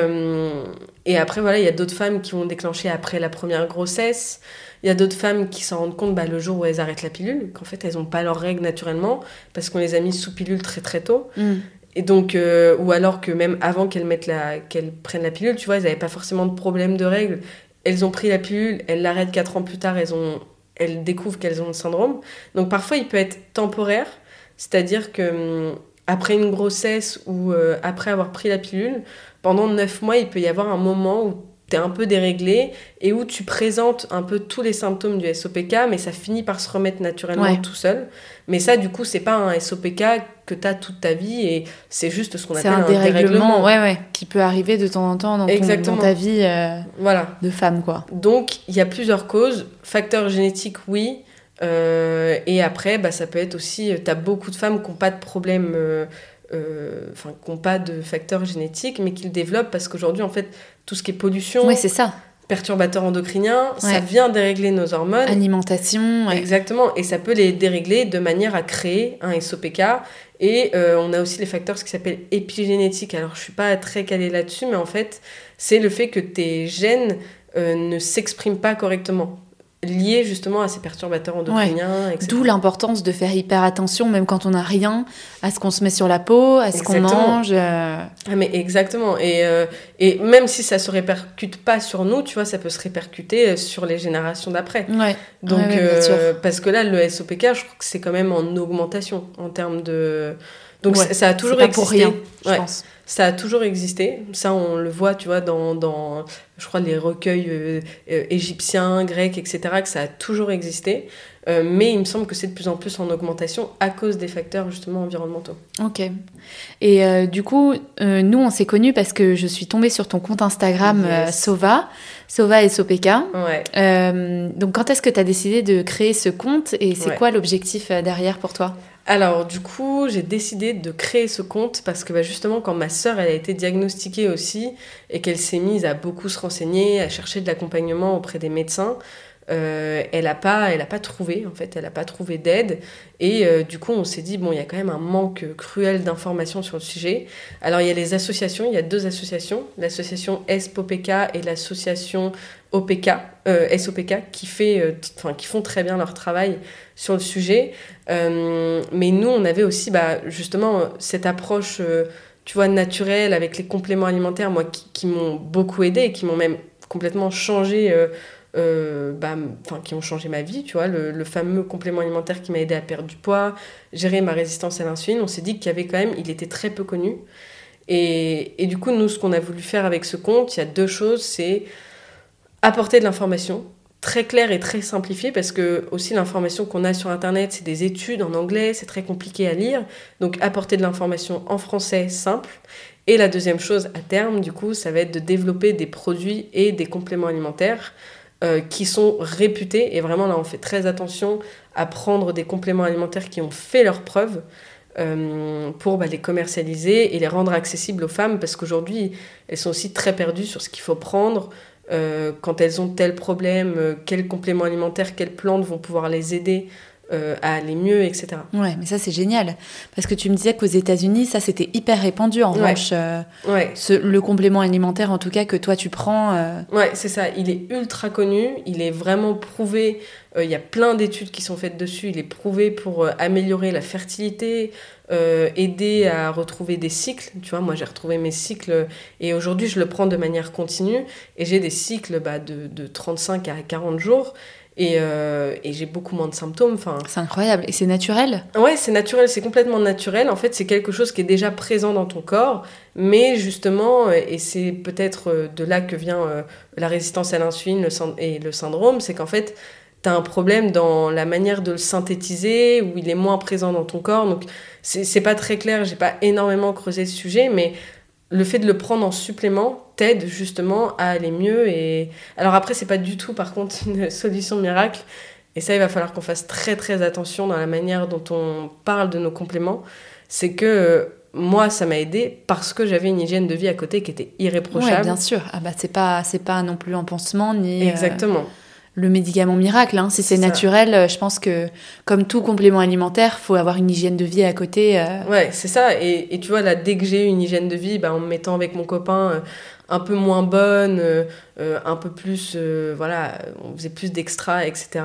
[SPEAKER 2] et après, voilà, il y a d'autres femmes qui vont déclencher après la première grossesse. Il y a d'autres femmes qui s'en rendent compte bah, le jour où elles arrêtent la pilule, qu'en fait, elles n'ont pas leurs règles naturellement, parce qu'on les a mises sous pilule très très tôt. Mm. Et donc, ou alors que même avant qu'elles mettent la, qu'elles prennent la pilule, tu vois, elles n'avaient pas forcément de problème de règles elles ont pris la pilule, elles l'arrêtent 4 ans plus tard, elles, ont, elles découvrent qu'elles ont le syndrome. Donc parfois, il peut être temporaire, c'est-à-dire que hum, après une grossesse ou euh, après avoir pris la pilule, pendant 9 mois, il peut y avoir un moment où tu es un peu déréglé et où tu présentes un peu tous les symptômes du SOPK, mais ça finit par se remettre naturellement tout seul. Mais ça, du coup, c'est pas un SOPK que tu as toute ta vie et c'est juste ce qu'on appelle un, un dérèglement.
[SPEAKER 1] Ouais, ouais, qui peut arriver de temps en temps dans, ton, dans ta vie euh, voilà. de femme, quoi.
[SPEAKER 2] Donc, il y a plusieurs causes. Facteurs génétiques, oui. Euh, et après, bah, ça peut être aussi, tu as beaucoup de femmes qui n'ont pas de problème. Euh, enfin, qui n'ont pas de facteurs génétiques, mais qui le développent parce qu'aujourd'hui, en fait, tout ce qui est pollution.
[SPEAKER 1] Oui, c'est ça.
[SPEAKER 2] Perturbateurs endocriniens, ça vient dérégler nos hormones.
[SPEAKER 1] Alimentation.
[SPEAKER 2] Exactement. Et ça peut les dérégler de manière à créer un SOPK. Et euh, on a aussi les facteurs ce qui s'appelle épigénétique. Alors, je suis pas très calée là-dessus, mais en fait, c'est le fait que tes gènes euh, ne s'expriment pas correctement. Liées justement à ces perturbateurs endocriniens.
[SPEAKER 1] D'où l'importance de faire hyper attention, même quand on n'a rien, à ce qu'on se met sur la peau, à ce qu'on mange. euh,
[SPEAKER 2] Ah, mais exactement. Et, euh, et même si ça se répercute pas sur nous, tu vois, ça peut se répercuter euh, sur les générations d'après.
[SPEAKER 1] Ouais.
[SPEAKER 2] Donc,
[SPEAKER 1] Ouais,
[SPEAKER 2] euh, parce que là, le SOPK, je trouve que c'est quand même en augmentation en termes de. Donc,
[SPEAKER 1] Ouais.
[SPEAKER 2] ça, a toujours existé.
[SPEAKER 1] pour rien, je
[SPEAKER 2] Ouais.
[SPEAKER 1] pense.
[SPEAKER 2] Ça a toujours existé. Ça, on le voit, tu vois, dans, dans je crois, les recueils euh, euh, égyptiens, grecs, etc., que ça a toujours existé. Euh, mais il me semble que c'est de plus en plus en augmentation à cause des facteurs, justement, environnementaux.
[SPEAKER 1] Ok. Et du coup, nous, on s'est connus parce que je suis tombée sur ton compte Instagram
[SPEAKER 2] Yes.
[SPEAKER 1] Sova, Sova et SOPK.
[SPEAKER 2] Ouais.
[SPEAKER 1] Donc, quand est-ce que tu as décidé de créer ce compte et c'est
[SPEAKER 2] Ouais.
[SPEAKER 1] quoi l'objectif derrière pour toi?
[SPEAKER 2] Alors, du coup, j'ai décidé de créer ce compte parce que bah, justement, quand ma sœur elle a été diagnostiquée aussi et qu'elle s'est mise à beaucoup se renseigner, à chercher de l'accompagnement auprès des médecins, euh, elle n'a pas, a pas trouvé, en fait, elle n'a pas trouvé d'aide. Et euh, du coup, on s'est dit, bon, il y a quand même un manque cruel d'informations sur le sujet. Alors, il y a les associations, il y a deux associations, l'association SPOPK et l'association OPK, euh, SOPK, euh, qui font très bien leur travail sur le sujet. Euh, mais nous, on avait aussi bah, justement cette approche, naturelle avec les compléments alimentaires, moi, qui, m'ont beaucoup aidé et qui m'ont même complètement changé, bah, qui ont changé ma vie, tu vois, le, le fameux complément alimentaire qui m'a aidé à perdre du poids, gérer ma résistance à l'insuline. On s'est dit qu'il y avait quand même, il était très peu connu. Et, et du coup, nous, ce qu'on a voulu faire avec ce compte, il y a deux choses, c'est apporter de l'information très claire et très simplifiée parce que aussi l'information qu'on a sur internet c'est des études en anglais c'est très compliqué à lire. Donc apporter de l'information en français simple. Et la deuxième chose à terme du coup ça va être de développer des produits et des compléments alimentaires euh, qui sont réputés. Et vraiment là on fait très attention à prendre des compléments alimentaires qui ont fait leurs preuves euh, pour bah, les commercialiser et les rendre accessibles aux femmes parce qu'aujourd'hui elles sont aussi très perdues sur ce qu'il faut prendre quand elles ont tel problème, euh, quels compléments alimentaires, quelles plantes vont pouvoir les aider euh, à aller mieux, etc.
[SPEAKER 1] Ouais, mais ça, c'est génial. Parce que tu me disais qu'aux États-Unis, ça, c'était hyper répandu. En
[SPEAKER 2] Ouais.
[SPEAKER 1] revanche, euh,
[SPEAKER 2] Ouais,
[SPEAKER 1] ce- le complément alimentaire, en tout cas, que toi, tu prends. euh,
[SPEAKER 2] ouais c'est ça. Il est ultra connu, il est vraiment prouvé. euh, Il y a plein d'études qui sont faites dessus. Il est prouvé pour améliorer la fertilité, euh, aider à retrouver des cycles. Tu vois, moi j'ai retrouvé mes cycles et aujourd'hui je le prends de manière continue et j'ai des cycles bah, de, de 35 à 40 jours. Et, euh, et j'ai beaucoup moins de symptômes. Enfin,
[SPEAKER 1] C'est incroyable. Et c'est naturel?
[SPEAKER 2] Ouais, c'est naturel, c'est complètement naturel. En fait, c'est quelque chose qui est déjà présent dans ton corps, mais justement, euh, et c'est peut-être euh, de là que vient euh, la résistance à l'insuline le et le syndrome, c'est qu'en fait, tu as un problème dans la manière de le synthétiser, où il est moins présent dans ton corps. Donc, c'est c'est pas très clair, j'ai pas énormément creusé ce sujet, mais le fait de le prendre en supplément t'aide justement à aller mieux. Et alors après, c'est pas du tout, par contre, une solution miracle. Et ça, il va falloir qu'on fasse très très attention dans la manière dont on parle de nos compléments. C'est que euh, moi, ça m'a aidé parce que j'avais une hygiène de vie à côté qui était
[SPEAKER 1] Ouais,
[SPEAKER 2] irréprochable.
[SPEAKER 1] bien sûr. Ah bah, c'est pas, c'est pas non plus un pansement ni. euh,
[SPEAKER 2] Exactement.
[SPEAKER 1] le médicament miracle. hein. Si c'est
[SPEAKER 2] ça.
[SPEAKER 1] naturel, euh, je pense que comme tout complément alimentaire, faut avoir une hygiène de vie à côté. euh,
[SPEAKER 2] Ouais, c'est ça. Et, et tu vois, là, dès que j'ai eu une hygiène de vie, bah, en me mettant avec mon copain euh, un peu moins bonne, euh, euh, un peu plus, euh, voilà, on faisait plus d'extra, etc.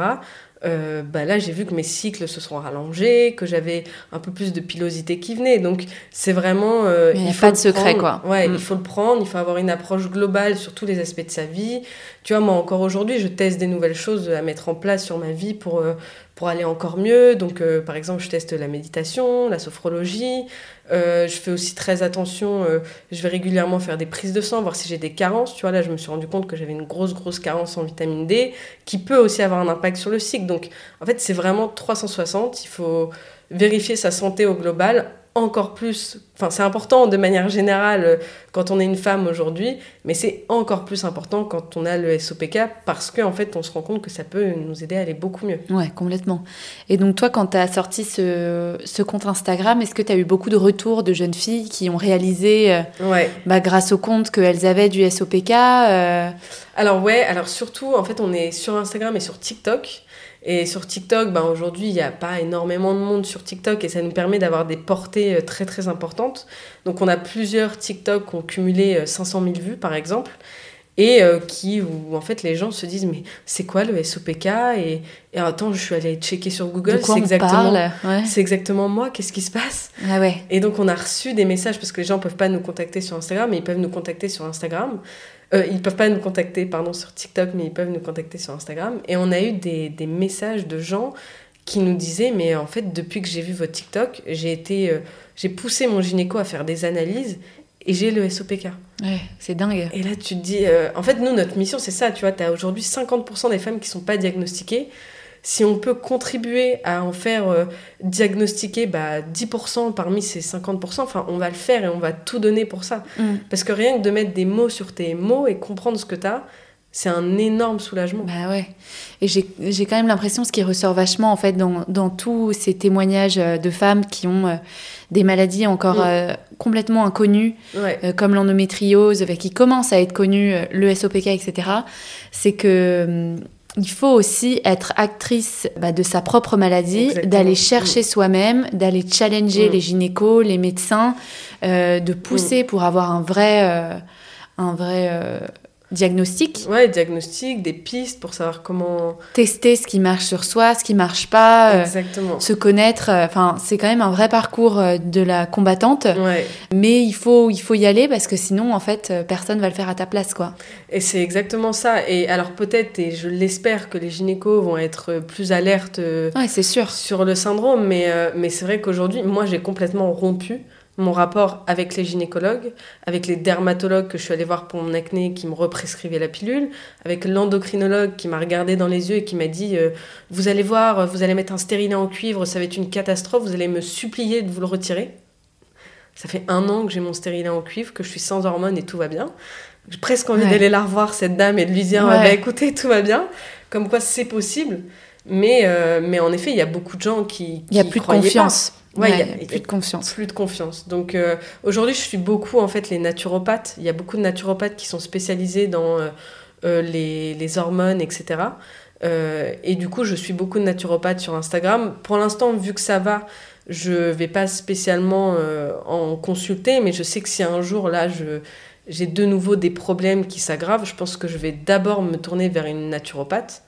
[SPEAKER 2] euh, bah là, j'ai vu que mes cycles se sont rallongés, que j'avais un peu plus de pilosité qui venait. Donc, c'est vraiment. euh,
[SPEAKER 1] Mais y a
[SPEAKER 2] faut
[SPEAKER 1] pas de secret,
[SPEAKER 2] prendre.
[SPEAKER 1] quoi.
[SPEAKER 2] Ouais,
[SPEAKER 1] Mm.
[SPEAKER 2] il faut le prendre, il faut avoir une approche globale sur tous les aspects de sa vie. Tu vois, moi, encore aujourd'hui, je teste des nouvelles choses à mettre en place sur ma vie pour, euh, pour aller encore mieux. Donc, euh, par exemple, je teste la méditation, la sophrologie. Euh, je fais aussi très attention. euh, je vais régulièrement faire des prises de sang, voir si j'ai des carences. Tu vois, là, je me suis rendu compte que j'avais une grosse, grosse carence en vitamine D, qui peut aussi avoir un impact sur le cycle. Donc, en fait, c'est vraiment 360. Il faut vérifier sa santé au global. Encore plus, enfin, c'est important de manière générale euh, quand on est une femme aujourd'hui, mais c'est encore plus important quand on a le SOPK parce qu'en fait, on se rend compte que ça peut nous aider à aller beaucoup mieux.
[SPEAKER 1] Ouais, complètement. Et donc toi, quand tu as sorti ce, ce compte Instagram, est-ce que tu as eu beaucoup de retours de jeunes filles qui ont réalisé, euh,
[SPEAKER 2] Ouais.
[SPEAKER 1] bah, grâce au compte qu'elles avaient du SOPK euh,
[SPEAKER 2] Alors ouais, alors surtout, en fait, on est sur Instagram et sur TikTok. Et sur TikTok, ben, aujourd'hui, il n'y a pas énormément de monde sur TikTok et ça nous permet d'avoir des portées euh, très très importantes. Donc on a plusieurs TikTok qui ont cumulé euh, 500 000 vues, par exemple. et euh, qui où en fait les gens se disent mais c'est quoi le SOPK et, et attends je suis allée checker sur Google c'est exactement
[SPEAKER 1] ouais.
[SPEAKER 2] c'est exactement moi qu'est-ce qui se passe?
[SPEAKER 1] Ah ouais.
[SPEAKER 2] et donc on a reçu des messages parce que les gens peuvent pas nous contacter sur Instagram mais ils peuvent nous contacter sur Instagram euh, ils peuvent pas nous contacter pardon sur TikTok mais ils peuvent nous contacter sur Instagram et on a eu des, des messages de gens qui nous disaient mais en fait depuis que j'ai vu votre TikTok j'ai été euh, j'ai poussé mon gynéco à faire des analyses et j'ai le SOPK.
[SPEAKER 1] Ouais, c'est dingue.
[SPEAKER 2] Et là, tu te dis, euh, en fait, nous, notre mission, c'est ça, tu vois, tu as aujourd'hui 50% des femmes qui sont pas diagnostiquées. Si on peut contribuer à en faire euh, diagnostiquer bah, 10% parmi ces 50%, enfin, on va le faire et on va tout donner pour ça.
[SPEAKER 1] Mm.
[SPEAKER 2] Parce que rien que de mettre des mots sur tes mots et comprendre ce que tu as, c'est un énorme soulagement.
[SPEAKER 1] Bah ouais. Et j'ai quand même l'impression, ce qui ressort vachement en fait dans, dans tous ces témoignages euh, de femmes qui ont euh, des maladies encore
[SPEAKER 2] Mm.
[SPEAKER 1] euh, complètement inconnues,
[SPEAKER 2] Ouais.
[SPEAKER 1] euh, comme l'endométriose, qui commencent à être connues, euh, le SOPK, etc., c'est que hum, il faut aussi être actrice bah, de sa propre maladie, d'aller chercher soi-même, d'aller challenger
[SPEAKER 2] Mm.
[SPEAKER 1] les gynécos, les médecins, euh, de pousser pour avoir un vrai, euh, un vrai euh, diagnostic,
[SPEAKER 2] Ouais, diagnostic, des pistes pour savoir comment.
[SPEAKER 1] tester ce qui marche sur soi, ce qui marche pas. euh,
[SPEAKER 2] Exactement.
[SPEAKER 1] se connaître, euh, enfin c'est quand même un vrai parcours euh, de la combattante,
[SPEAKER 2] Ouais.
[SPEAKER 1] mais il faut il faut y aller parce que sinon en fait personne va le faire à ta place quoi.
[SPEAKER 2] Et c'est exactement ça. Et alors peut-être, et je l'espère, que les gynécos vont être plus alertes
[SPEAKER 1] Ouais c'est sûr.
[SPEAKER 2] sur le syndrome, mais, mais c'est vrai qu'aujourd'hui, moi, j'ai complètement rompu mon rapport avec les gynécologues, avec les dermatologues que je suis allée voir pour mon acné qui me represcrivaient la pilule, avec l'endocrinologue qui m'a regardé dans les yeux et qui m'a dit euh, Vous allez voir, vous allez mettre un stérilet en cuivre, ça va être une catastrophe, vous allez me supplier de vous le retirer. Ça fait un an que j'ai mon stérilet en cuivre, que je suis sans hormones et tout va bien. J'ai presque envie
[SPEAKER 1] Ouais.
[SPEAKER 2] d'aller la revoir, cette dame, et de lui dire
[SPEAKER 1] Ouais.
[SPEAKER 2] bah, écoutez, tout va bien. Comme quoi, c'est possible. Mais, euh, mais en effet, il y a beaucoup de gens qui.
[SPEAKER 1] Il y a plus de confiance.
[SPEAKER 2] Ouais, il y a-
[SPEAKER 1] il y a plus de confiance.
[SPEAKER 2] plus de confiance. Donc euh, aujourd'hui, je suis beaucoup en fait les naturopathes. Il y a beaucoup de naturopathes qui sont spécialisés dans euh, euh, les, les hormones, etc. Euh, et du coup, je suis beaucoup de naturopathes sur Instagram. Pour l'instant, vu que ça va, je vais pas spécialement en consulter, mais je sais que si un jour là, je j'ai de nouveau des problèmes qui s'aggravent, je pense que je vais d'abord me tourner vers une naturopathe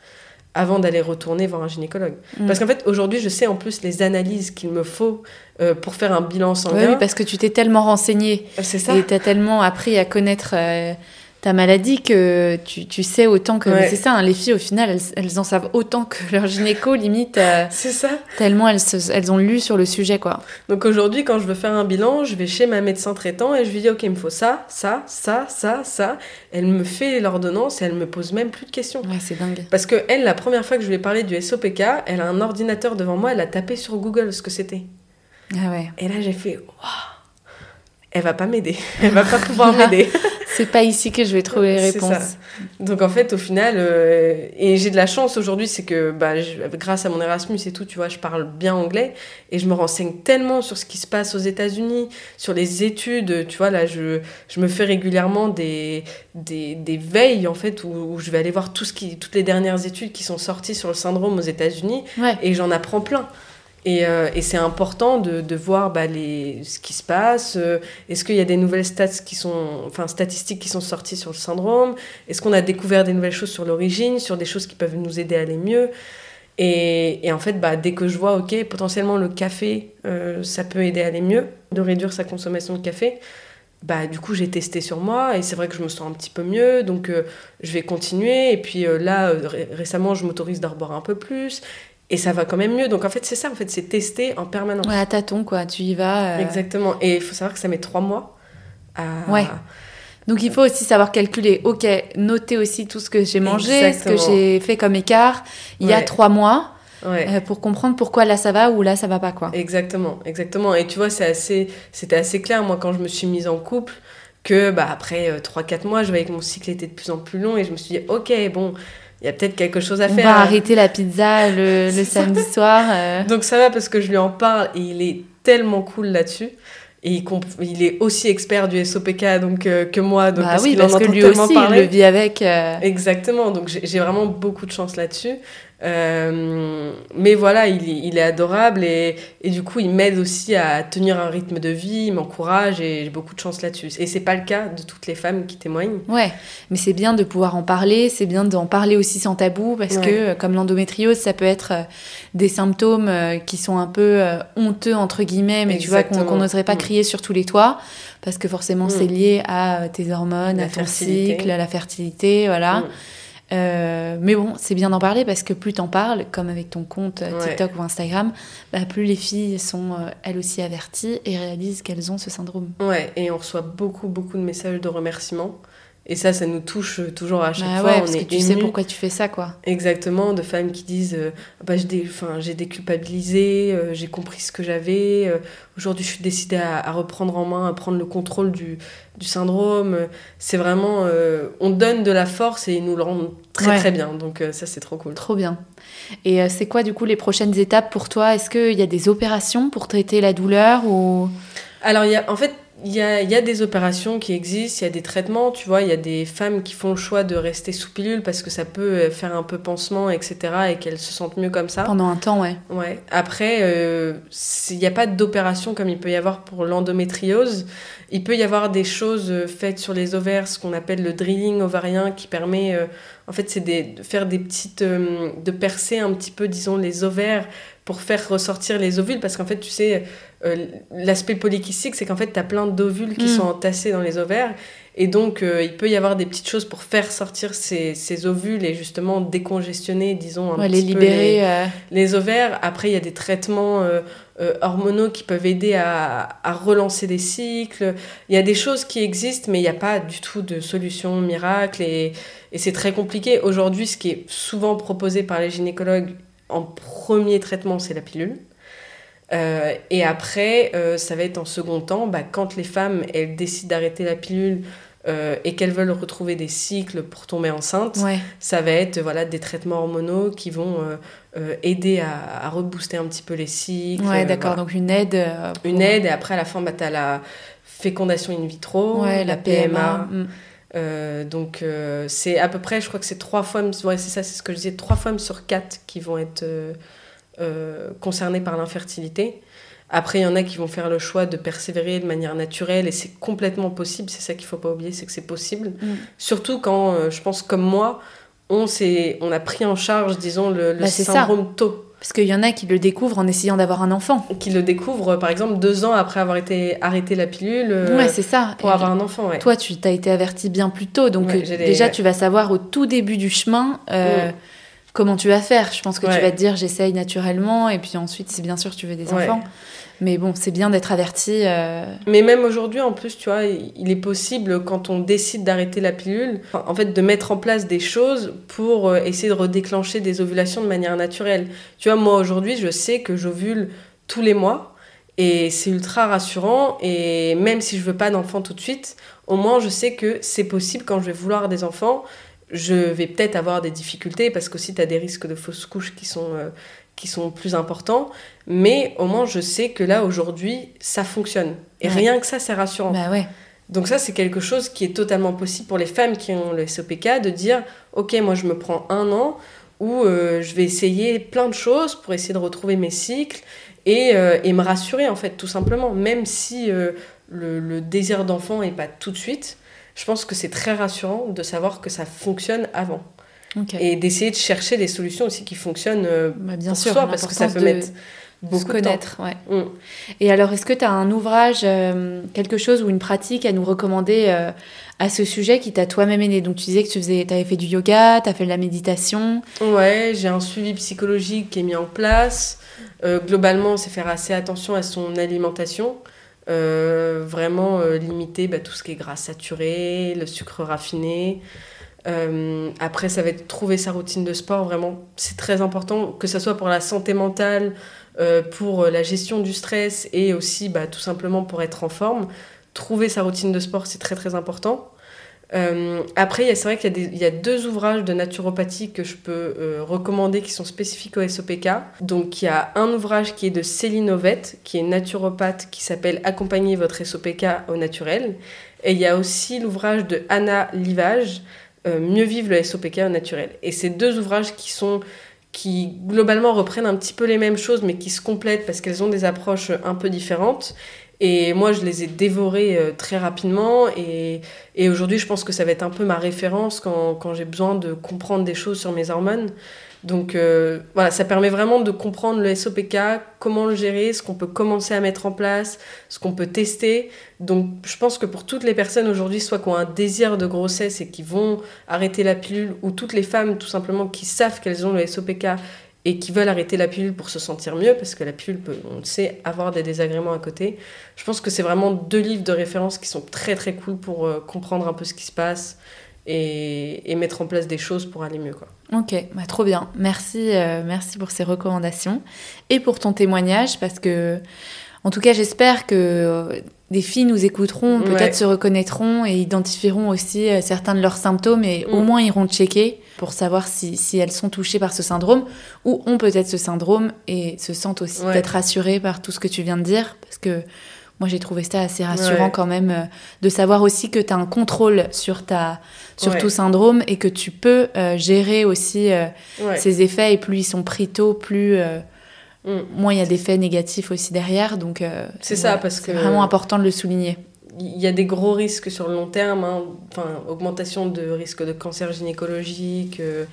[SPEAKER 2] avant d'aller retourner voir un gynécologue.
[SPEAKER 1] Mm.
[SPEAKER 2] Parce qu'en fait, aujourd'hui, je sais en plus les analyses qu'il me faut euh, pour faire un bilan sanguin.
[SPEAKER 1] oui, parce que tu t'es tellement renseigné
[SPEAKER 2] C'est ça.
[SPEAKER 1] et t'as tellement appris à connaître euh, ta maladie que tu, tu sais autant que.
[SPEAKER 2] Ouais.
[SPEAKER 1] C'est ça, hein, les filles au final elles, elles en savent autant que leur gynéco limite euh,
[SPEAKER 2] C'est ça.
[SPEAKER 1] tellement elles, se- elles ont lu sur le sujet quoi.
[SPEAKER 2] Donc aujourd'hui, quand je veux faire un bilan, je vais chez ma médecin traitant et je lui dis, OK, il me faut ça, ça, ça, ça, ça. Elle me fait l'ordonnance et elle me pose même plus de questions.
[SPEAKER 1] Ouais, c'est dingue.
[SPEAKER 2] Parce que elle, la première fois que je lui ai parlé du SOPK, elle a un ordinateur devant moi, elle a tapé sur Google ce que c'était.
[SPEAKER 1] Ah ouais.
[SPEAKER 2] Et là, j'ai fait, waouh, elle va pas m'aider. Elle va pas pouvoir m'aider.
[SPEAKER 1] C'est pas ici que je vais trouver les
[SPEAKER 2] C'est ça.
[SPEAKER 1] réponses.
[SPEAKER 2] Donc en fait, au final, euh, et j'ai de la chance aujourd'hui, c'est que bah, je- grâce à mon Erasmus et tout, tu vois, je parle bien anglais et je me renseigne tellement sur ce qui se passe aux États-Unis, sur les études. Tu vois, là, je, je me fais régulièrement des, des, des veilles en fait où, où je vais aller voir tout ce qui, toutes les dernières études qui sont sorties sur le syndrome aux États-Unis
[SPEAKER 1] Ouais.
[SPEAKER 2] et j'en apprends plein. Et, euh, et c'est important de, voir bah, ce qui se passe. euh, Est-ce qu'il y a des nouvelles stats qui sont, enfin, statistiques qui sont sorties sur le syndrome? Est-ce qu'on a découvert des nouvelles choses sur l'origine, sur des choses qui peuvent nous aider à aller mieux? Et, en fait, bah, dès que je vois, ok, potentiellement le café, euh, ça peut aider à aller mieux, de réduire sa consommation de café, bah, du coup, j'ai testé sur moi et c'est vrai que je me sens un petit peu mieux, donc je vais continuer. Et puis là, ré- récemment, je m'autorise d'en boire un peu plus et ça va quand même mieux. Donc en fait, c'est ça, en fait, c'est tester en permanence.
[SPEAKER 1] Ouais, à tâtons quoi, tu y vas. euh.
[SPEAKER 2] Exactement. Et il faut savoir que ça met trois mois à.
[SPEAKER 1] Ouais. Donc il faut aussi savoir calculer, ok, noter aussi tout ce que j'ai mangé, ce que j'ai fait comme écart il y a trois mois,
[SPEAKER 2] Ouais.
[SPEAKER 1] euh, pour comprendre pourquoi là ça va ou là ça va pas quoi.
[SPEAKER 2] Exactement, exactement. Et tu vois, c'est assez, c'était assez clair, moi, quand je me suis mise en couple, que bah, après euh, 3-4 mois, je voyais que mon cycle était de plus en plus long et je me suis dit, ok, bon, il y a peut-être quelque chose à
[SPEAKER 1] On
[SPEAKER 2] faire.
[SPEAKER 1] va arrêter la pizza le, samedi soir. euh.
[SPEAKER 2] Donc ça va parce que je lui en parle et il est tellement cool là-dessus. Et il, est aussi expert du SOPK donc, euh, que moi. Donc,
[SPEAKER 1] bah
[SPEAKER 2] parce
[SPEAKER 1] oui, parce
[SPEAKER 2] en
[SPEAKER 1] que lui aussi
[SPEAKER 2] parler.
[SPEAKER 1] il le vit avec. euh.
[SPEAKER 2] Exactement, donc j'ai j'ai vraiment beaucoup de chance là-dessus. Euh, mais voilà, il, il, est adorable et, et du coup, il m'aide aussi à tenir un rythme de vie, il m'encourage et j'ai beaucoup de chance là-dessus. Et c'est pas le cas de toutes les femmes qui témoignent.
[SPEAKER 1] Ouais, mais c'est bien de pouvoir en parler, c'est bien d'en parler aussi sans tabou parce que, euh, comme l'endométriose, ça peut être euh, des symptômes qui sont un peu honteux, entre guillemets, mais tu vois, qu'on n'oserait pas mm. crier sur tous les toits parce que forcément, c'est mm. lié à tes hormones, à ton cycle, à la fertilité, voilà. Mm. Euh, mais bon, c'est bien d'en parler parce que plus t'en parles, comme avec ton compte euh, TikTok ou Instagram, bah, plus les filles sont euh, elles aussi averties et réalisent qu'elles ont ce syndrome.
[SPEAKER 2] Ouais, et on reçoit beaucoup, beaucoup de messages de remerciements et ça, ça nous touche toujours à chaque bah fois. Ouais,
[SPEAKER 1] on parce est que tu sais pourquoi tu fais ça, quoi.
[SPEAKER 2] Exactement, de femmes qui disent euh, bah, j'ai déculpabilisé, euh, j'ai compris ce que j'avais, euh, aujourd'hui je suis décidée à, reprendre en main, à prendre le contrôle du, du syndrome. C'est vraiment. on donne de la force et ils nous le rendent très très bien. Donc ça, c'est trop cool.
[SPEAKER 1] Trop bien. Et c'est quoi, du coup, les prochaines étapes pour toi? Est-ce qu'il y a des opérations pour traiter la douleur ou...
[SPEAKER 2] Alors, il y a, en fait, il y a, y a, des opérations qui existent, il y a des traitements, tu vois, il y a des femmes qui font le choix de rester sous pilule parce que ça peut euh, faire un peu pansement, etc. et qu'elles se sentent mieux comme ça.
[SPEAKER 1] Pendant un temps, ouais.
[SPEAKER 2] Ouais. Après, euh, il n'y a pas d'opération comme il peut y avoir pour l'endométriose. Il peut y avoir des choses euh, faites sur les ovaires, ce qu'on appelle le drilling ovarien, qui permet, en fait, c'est de faire des petites, de percer un petit peu, disons, les ovaires pour faire ressortir les ovules, parce qu'en fait, tu sais, euh, l'aspect polykystique, c'est qu'en fait, tu as plein d'ovules qui mm. sont entassés dans les ovaires. Et donc, euh, il peut y avoir des petites choses pour faire sortir ces, ces ovules et justement décongestionner, disons, un
[SPEAKER 1] petit
[SPEAKER 2] les
[SPEAKER 1] peu les,
[SPEAKER 2] euh. les, ovaires. Après, il y a des traitements hormonaux qui peuvent aider à, à, relancer des cycles. Il y a des choses qui existent, mais il n'y a pas du tout de solution miracle. Et, et c'est très compliqué. Aujourd'hui, ce qui est souvent proposé par les gynécologues en premier traitement, c'est la pilule. Euh, et après, euh, ça va être en second temps, bah, quand les femmes elles décident d'arrêter la pilule euh, et qu'elles veulent retrouver des cycles pour tomber enceinte, ça va être voilà, des traitements hormonaux qui vont aider à, rebooster un petit peu les cycles.
[SPEAKER 1] Ouais, d'accord, donc une aide.
[SPEAKER 2] Une aide, et après à la fin, bah, tu as la fécondation in vitro, la, PMA. Mm. Donc c'est à peu près, je crois que c'est trois femmes, ouais, c'est ça, c'est ce que je disais, trois femmes sur quatre qui vont être euh, concernés par l'infertilité. Après, il y en a qui vont faire le choix de persévérer de manière naturelle et c'est complètement possible. C'est ça qu'il faut pas oublier, c'est que c'est possible. Mm. Surtout quand, euh, je pense, comme moi, on, on a pris en charge, disons, le, bah, syndrome tôt.
[SPEAKER 1] Parce qu'il y en a qui le découvrent en essayant d'avoir un enfant.
[SPEAKER 2] Qui le découvrent, par exemple, deux ans après avoir été arrêté la pilule. Euh,
[SPEAKER 1] ouais, c'est ça.
[SPEAKER 2] Pour avoir un enfant, ouais.
[SPEAKER 1] Toi, tu t'as été averti bien plus tôt. Donc, déjà, tu vas savoir au tout début du chemin. Mm comment tu vas faire. Je pense que tu vas te dire j'essaye naturellement et puis ensuite, si bien sûr tu veux des enfants. Mais bon, c'est bien d'être averti. Euh.
[SPEAKER 2] Mais même aujourd'hui, en plus, tu vois, il est possible, quand on décide d'arrêter la pilule, en fait, de mettre en place des choses pour euh, essayer de redéclencher des ovulations de manière naturelle. Tu vois, moi, aujourd'hui, je sais que j'ovule tous les mois. Et c'est ultra rassurant. Et même si je veux pas d'enfants tout de suite, au moins, je sais que c'est possible quand je vais vouloir des enfants je vais peut-être avoir des difficultés parce qu'aussi tu as des risques de fausses couches qui sont, euh, qui sont plus importants. Mais au moins, je sais que là, aujourd'hui, ça fonctionne. Et rien que ça, c'est rassurant.
[SPEAKER 1] Bah ouais.
[SPEAKER 2] Donc ça, c'est quelque chose qui est totalement possible pour les femmes qui ont le SOPK, de dire, OK, moi, je me prends un an où euh, je vais essayer plein de choses pour essayer de retrouver mes cycles et, euh, et me rassurer, en fait, tout simplement. Même si le, le, désir d'enfant n'est pas tout de suite, je pense que c'est très rassurant de savoir que ça fonctionne avant. Et d'essayer de chercher des solutions aussi qui fonctionnent euh, bah, bien pour sûr, soi, parce que ça peut mettre beaucoup
[SPEAKER 1] de connaître, Ouais. Mm. Et alors, est-ce que tu as un ouvrage, euh, quelque chose ou une pratique à nous recommander euh, à ce sujet qui t'a toi-même aidé? Donc, tu disais que tu faisais, avais fait du yoga, tu as fait de la méditation.
[SPEAKER 2] Ouais, j'ai un suivi psychologique qui est mis en place. globalement, c'est faire assez attention à son alimentation. Vraiment limiter bah, tout ce qui est gras saturé, le sucre raffiné. Euh, après, ça va être trouver sa routine de sport, vraiment, c'est très important, que ce soit pour la santé mentale, pour la gestion du stress et aussi bah, tout simplement pour être en forme. Trouver sa routine de sport, c'est très très important. Euh, après, c'est vrai qu'il y, a deux ouvrages de naturopathie que je peux euh, recommander qui sont spécifiques au SOPK. Donc, il y a un ouvrage qui est de Céline Ovette, qui est naturopathe, qui s'appelle Accompagner votre SOPK au naturel. Et il y a aussi l'ouvrage de Anna Livage, euh, Mieux vivre le SOPK au naturel. Et ces deux ouvrages qui sont qui globalement reprennent un petit peu les mêmes choses, mais qui se complètent parce qu'elles ont des approches un peu différentes. Et moi, je les ai dévorées euh, très rapidement. Et, et aujourd'hui, je pense que ça va être un peu ma référence quand, quand j'ai besoin de comprendre des choses sur mes hormones. Donc euh, voilà, ça permet vraiment de comprendre le SOPK, comment le gérer, ce qu'on peut commencer à mettre en place, ce qu'on peut tester. Donc je pense que pour toutes les personnes aujourd'hui, soit qui ont un désir de grossesse et qui vont arrêter la pilule, ou toutes les femmes tout simplement qui savent qu'elles ont le SOPK et qui veulent arrêter la pilule pour se sentir mieux, parce que la pilule peut, on le sait, avoir des désagréments à côté. Je pense que c'est vraiment deux livres de référence qui sont très très cool pour euh, comprendre un peu ce qui se passe et, et, mettre en place des choses pour aller mieux. Quoi.
[SPEAKER 1] Ok, bah, trop bien. Merci, euh, merci pour ces recommandations et pour ton témoignage, parce que, en tout cas, j'espère que des filles nous écouteront, peut-être
[SPEAKER 2] Ouais.
[SPEAKER 1] se reconnaîtront et identifieront aussi euh, certains de leurs symptômes et au
[SPEAKER 2] Mm.
[SPEAKER 1] moins iront checker pour savoir si, si elles sont touchées par ce syndrome ou ont peut-être ce syndrome et se sentent aussi
[SPEAKER 2] Ouais.
[SPEAKER 1] peut-être rassurées par tout ce que tu viens de dire parce que moi j'ai trouvé ça assez rassurant
[SPEAKER 2] Ouais.
[SPEAKER 1] quand même euh, de savoir aussi que tu as un contrôle sur ta sur
[SPEAKER 2] Ouais.
[SPEAKER 1] tout syndrome et que tu peux euh, gérer aussi euh,
[SPEAKER 2] Ouais.
[SPEAKER 1] ces effets et plus ils sont pris tôt plus euh,
[SPEAKER 2] Mm.
[SPEAKER 1] moins il y a d'effets négatifs aussi derrière donc
[SPEAKER 2] C'est ça, parce que-
[SPEAKER 1] vraiment important de le souligner
[SPEAKER 2] Il y a des gros risques sur le long terme, hein. enfin, augmentation de risque de cancer gynécologique, euh,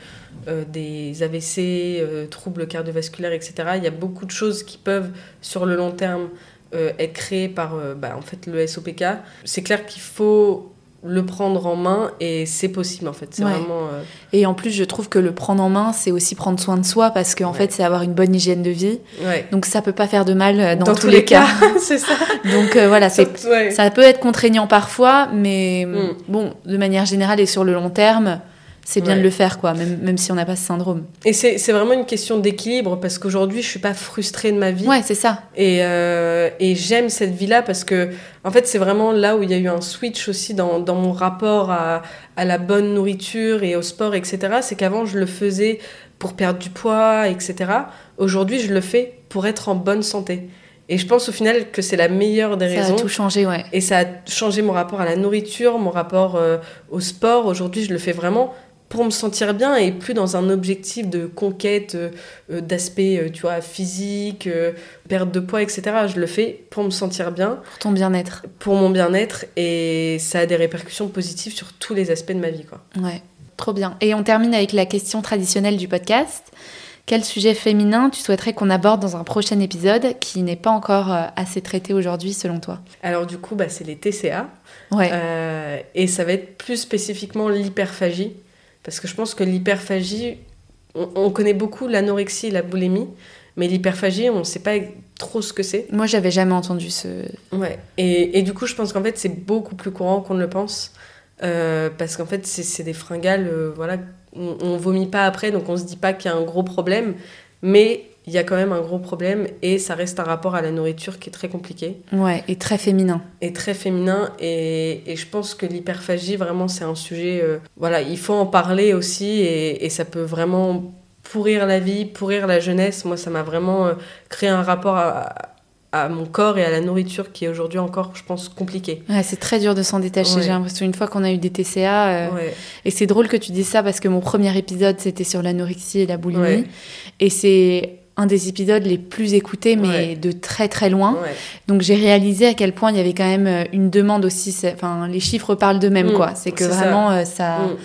[SPEAKER 2] euh, des AVC, euh, troubles cardiovasculaires, etc. Il y a beaucoup de choses qui peuvent, sur le long terme, euh, être créées par euh, bah, en fait, le SOPK. C'est clair qu'il faut le prendre en main et c'est possible en fait. C'est
[SPEAKER 1] Ouais.
[SPEAKER 2] vraiment. euh,
[SPEAKER 1] et en plus je trouve que le prendre en main c'est aussi prendre soin de soi parce qu'en
[SPEAKER 2] Ouais.
[SPEAKER 1] fait c'est avoir une bonne hygiène de vie
[SPEAKER 2] ouais.
[SPEAKER 1] donc ça peut pas faire de mal euh, dans, tous, les cas,
[SPEAKER 2] c'est ça.
[SPEAKER 1] donc euh, voilà c'est ça peut être contraignant parfois mais
[SPEAKER 2] Mm.
[SPEAKER 1] bon de manière générale et sur le long terme c'est bien
[SPEAKER 2] Ouais.
[SPEAKER 1] de le faire quoi même, même si on n'a pas ce syndrome
[SPEAKER 2] Et c'est vraiment une question d'équilibre parce qu'aujourd'hui, je suis pas frustrée de ma vie.
[SPEAKER 1] ouais c'est ça
[SPEAKER 2] Et, euh, et j'aime cette vie-là parce que, en fait, c'est vraiment là où il y a eu un switch aussi dans, dans mon rapport à, à la bonne nourriture et au sport, etc. C'est qu'avant, je le faisais pour perdre du poids, etc. Aujourd'hui, je le fais pour être en bonne santé. Et je pense au final que c'est la meilleure des
[SPEAKER 1] ça
[SPEAKER 2] raisons.
[SPEAKER 1] a tout changé ouais
[SPEAKER 2] Et ça a changé mon rapport à la nourriture, mon rapport euh, au sport. Aujourd'hui, je le fais vraiment pour me sentir bien et plus dans un objectif de conquête euh, euh, d'aspect, euh, tu vois, physique, euh, perte de poids, etc. Je le fais pour me sentir bien,
[SPEAKER 1] pour ton bien-être
[SPEAKER 2] pour mon bien-être et ça a des répercussions positives sur tous les aspects de ma vie, quoi.
[SPEAKER 1] Ouais, trop bien. Et on termine avec la question traditionnelle du podcast. Quel sujet féminin tu souhaiterais qu'on aborde dans un prochain épisode qui n'est pas encore assez traité aujourd'hui selon toi?
[SPEAKER 2] Alors du coup, bah, c'est les TCA.
[SPEAKER 1] Ouais,
[SPEAKER 2] Euh, et ça va être plus spécifiquement l'hyperphagie. Parce que je pense que l'hyperphagie, on, on connaît beaucoup l'anorexie et la boulimie, mais l'hyperphagie, on ne sait pas trop ce que c'est.
[SPEAKER 1] moi j'avais jamais entendu ce.
[SPEAKER 2] Ouais. Et, et du coup, je pense qu'en fait, c'est beaucoup plus courant qu'on ne le pense. Euh, parce qu'en fait, c'est c'est des fringales, euh, voilà, on, on vomit pas après, donc on se dit pas qu'il y a un gros problème. Mais il y a quand même un gros problème et ça reste un rapport à la nourriture qui est très compliqué
[SPEAKER 1] Ouais, et très féminin.
[SPEAKER 2] est très féminin et, et je pense que l'hyperphagie vraiment c'est un sujet euh, voilà il faut en parler aussi et, et ça peut vraiment pourrir la vie pourrir la jeunesse moi ça m'a vraiment euh, créé un rapport à, à mon corps et à la nourriture qui est aujourd'hui encore je pense compliqué
[SPEAKER 1] Ouais, c'est très dur de s'en détacher.
[SPEAKER 2] Ouais.
[SPEAKER 1] J'ai l'impression une fois qu'on a eu des TCA. euh,
[SPEAKER 2] ouais
[SPEAKER 1] Et c'est drôle que tu dises ça parce que mon premier épisode c'était sur l'anorexie et la boulimie. Et c'est un des épisodes les plus écoutés, mais
[SPEAKER 2] Ouais.
[SPEAKER 1] de très très loin.
[SPEAKER 2] ouais
[SPEAKER 1] Donc j'ai réalisé à quel point il y avait quand même euh, une demande aussi. Enfin, les chiffres parlent d'eux-mêmes,
[SPEAKER 2] Mm,
[SPEAKER 1] quoi. C'est que
[SPEAKER 2] ça.
[SPEAKER 1] vraiment euh, ça,
[SPEAKER 2] Mm.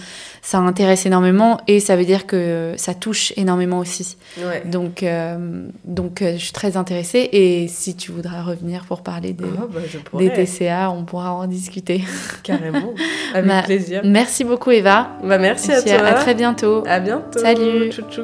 [SPEAKER 1] ça intéresse énormément et ça veut dire que ça touche énormément aussi.
[SPEAKER 2] ouais
[SPEAKER 1] Donc, euh, donc je suis très intéressée et si tu voudras revenir pour parler des,
[SPEAKER 2] Ah, bah,
[SPEAKER 1] des TCA, on pourra en discuter.
[SPEAKER 2] carrément avec
[SPEAKER 1] Ma-
[SPEAKER 2] plaisir
[SPEAKER 1] Merci beaucoup Eva.
[SPEAKER 2] bah merci à
[SPEAKER 1] Puis
[SPEAKER 2] toi
[SPEAKER 1] à très bientôt.
[SPEAKER 2] à bientôt
[SPEAKER 1] Salut.
[SPEAKER 2] Tchou.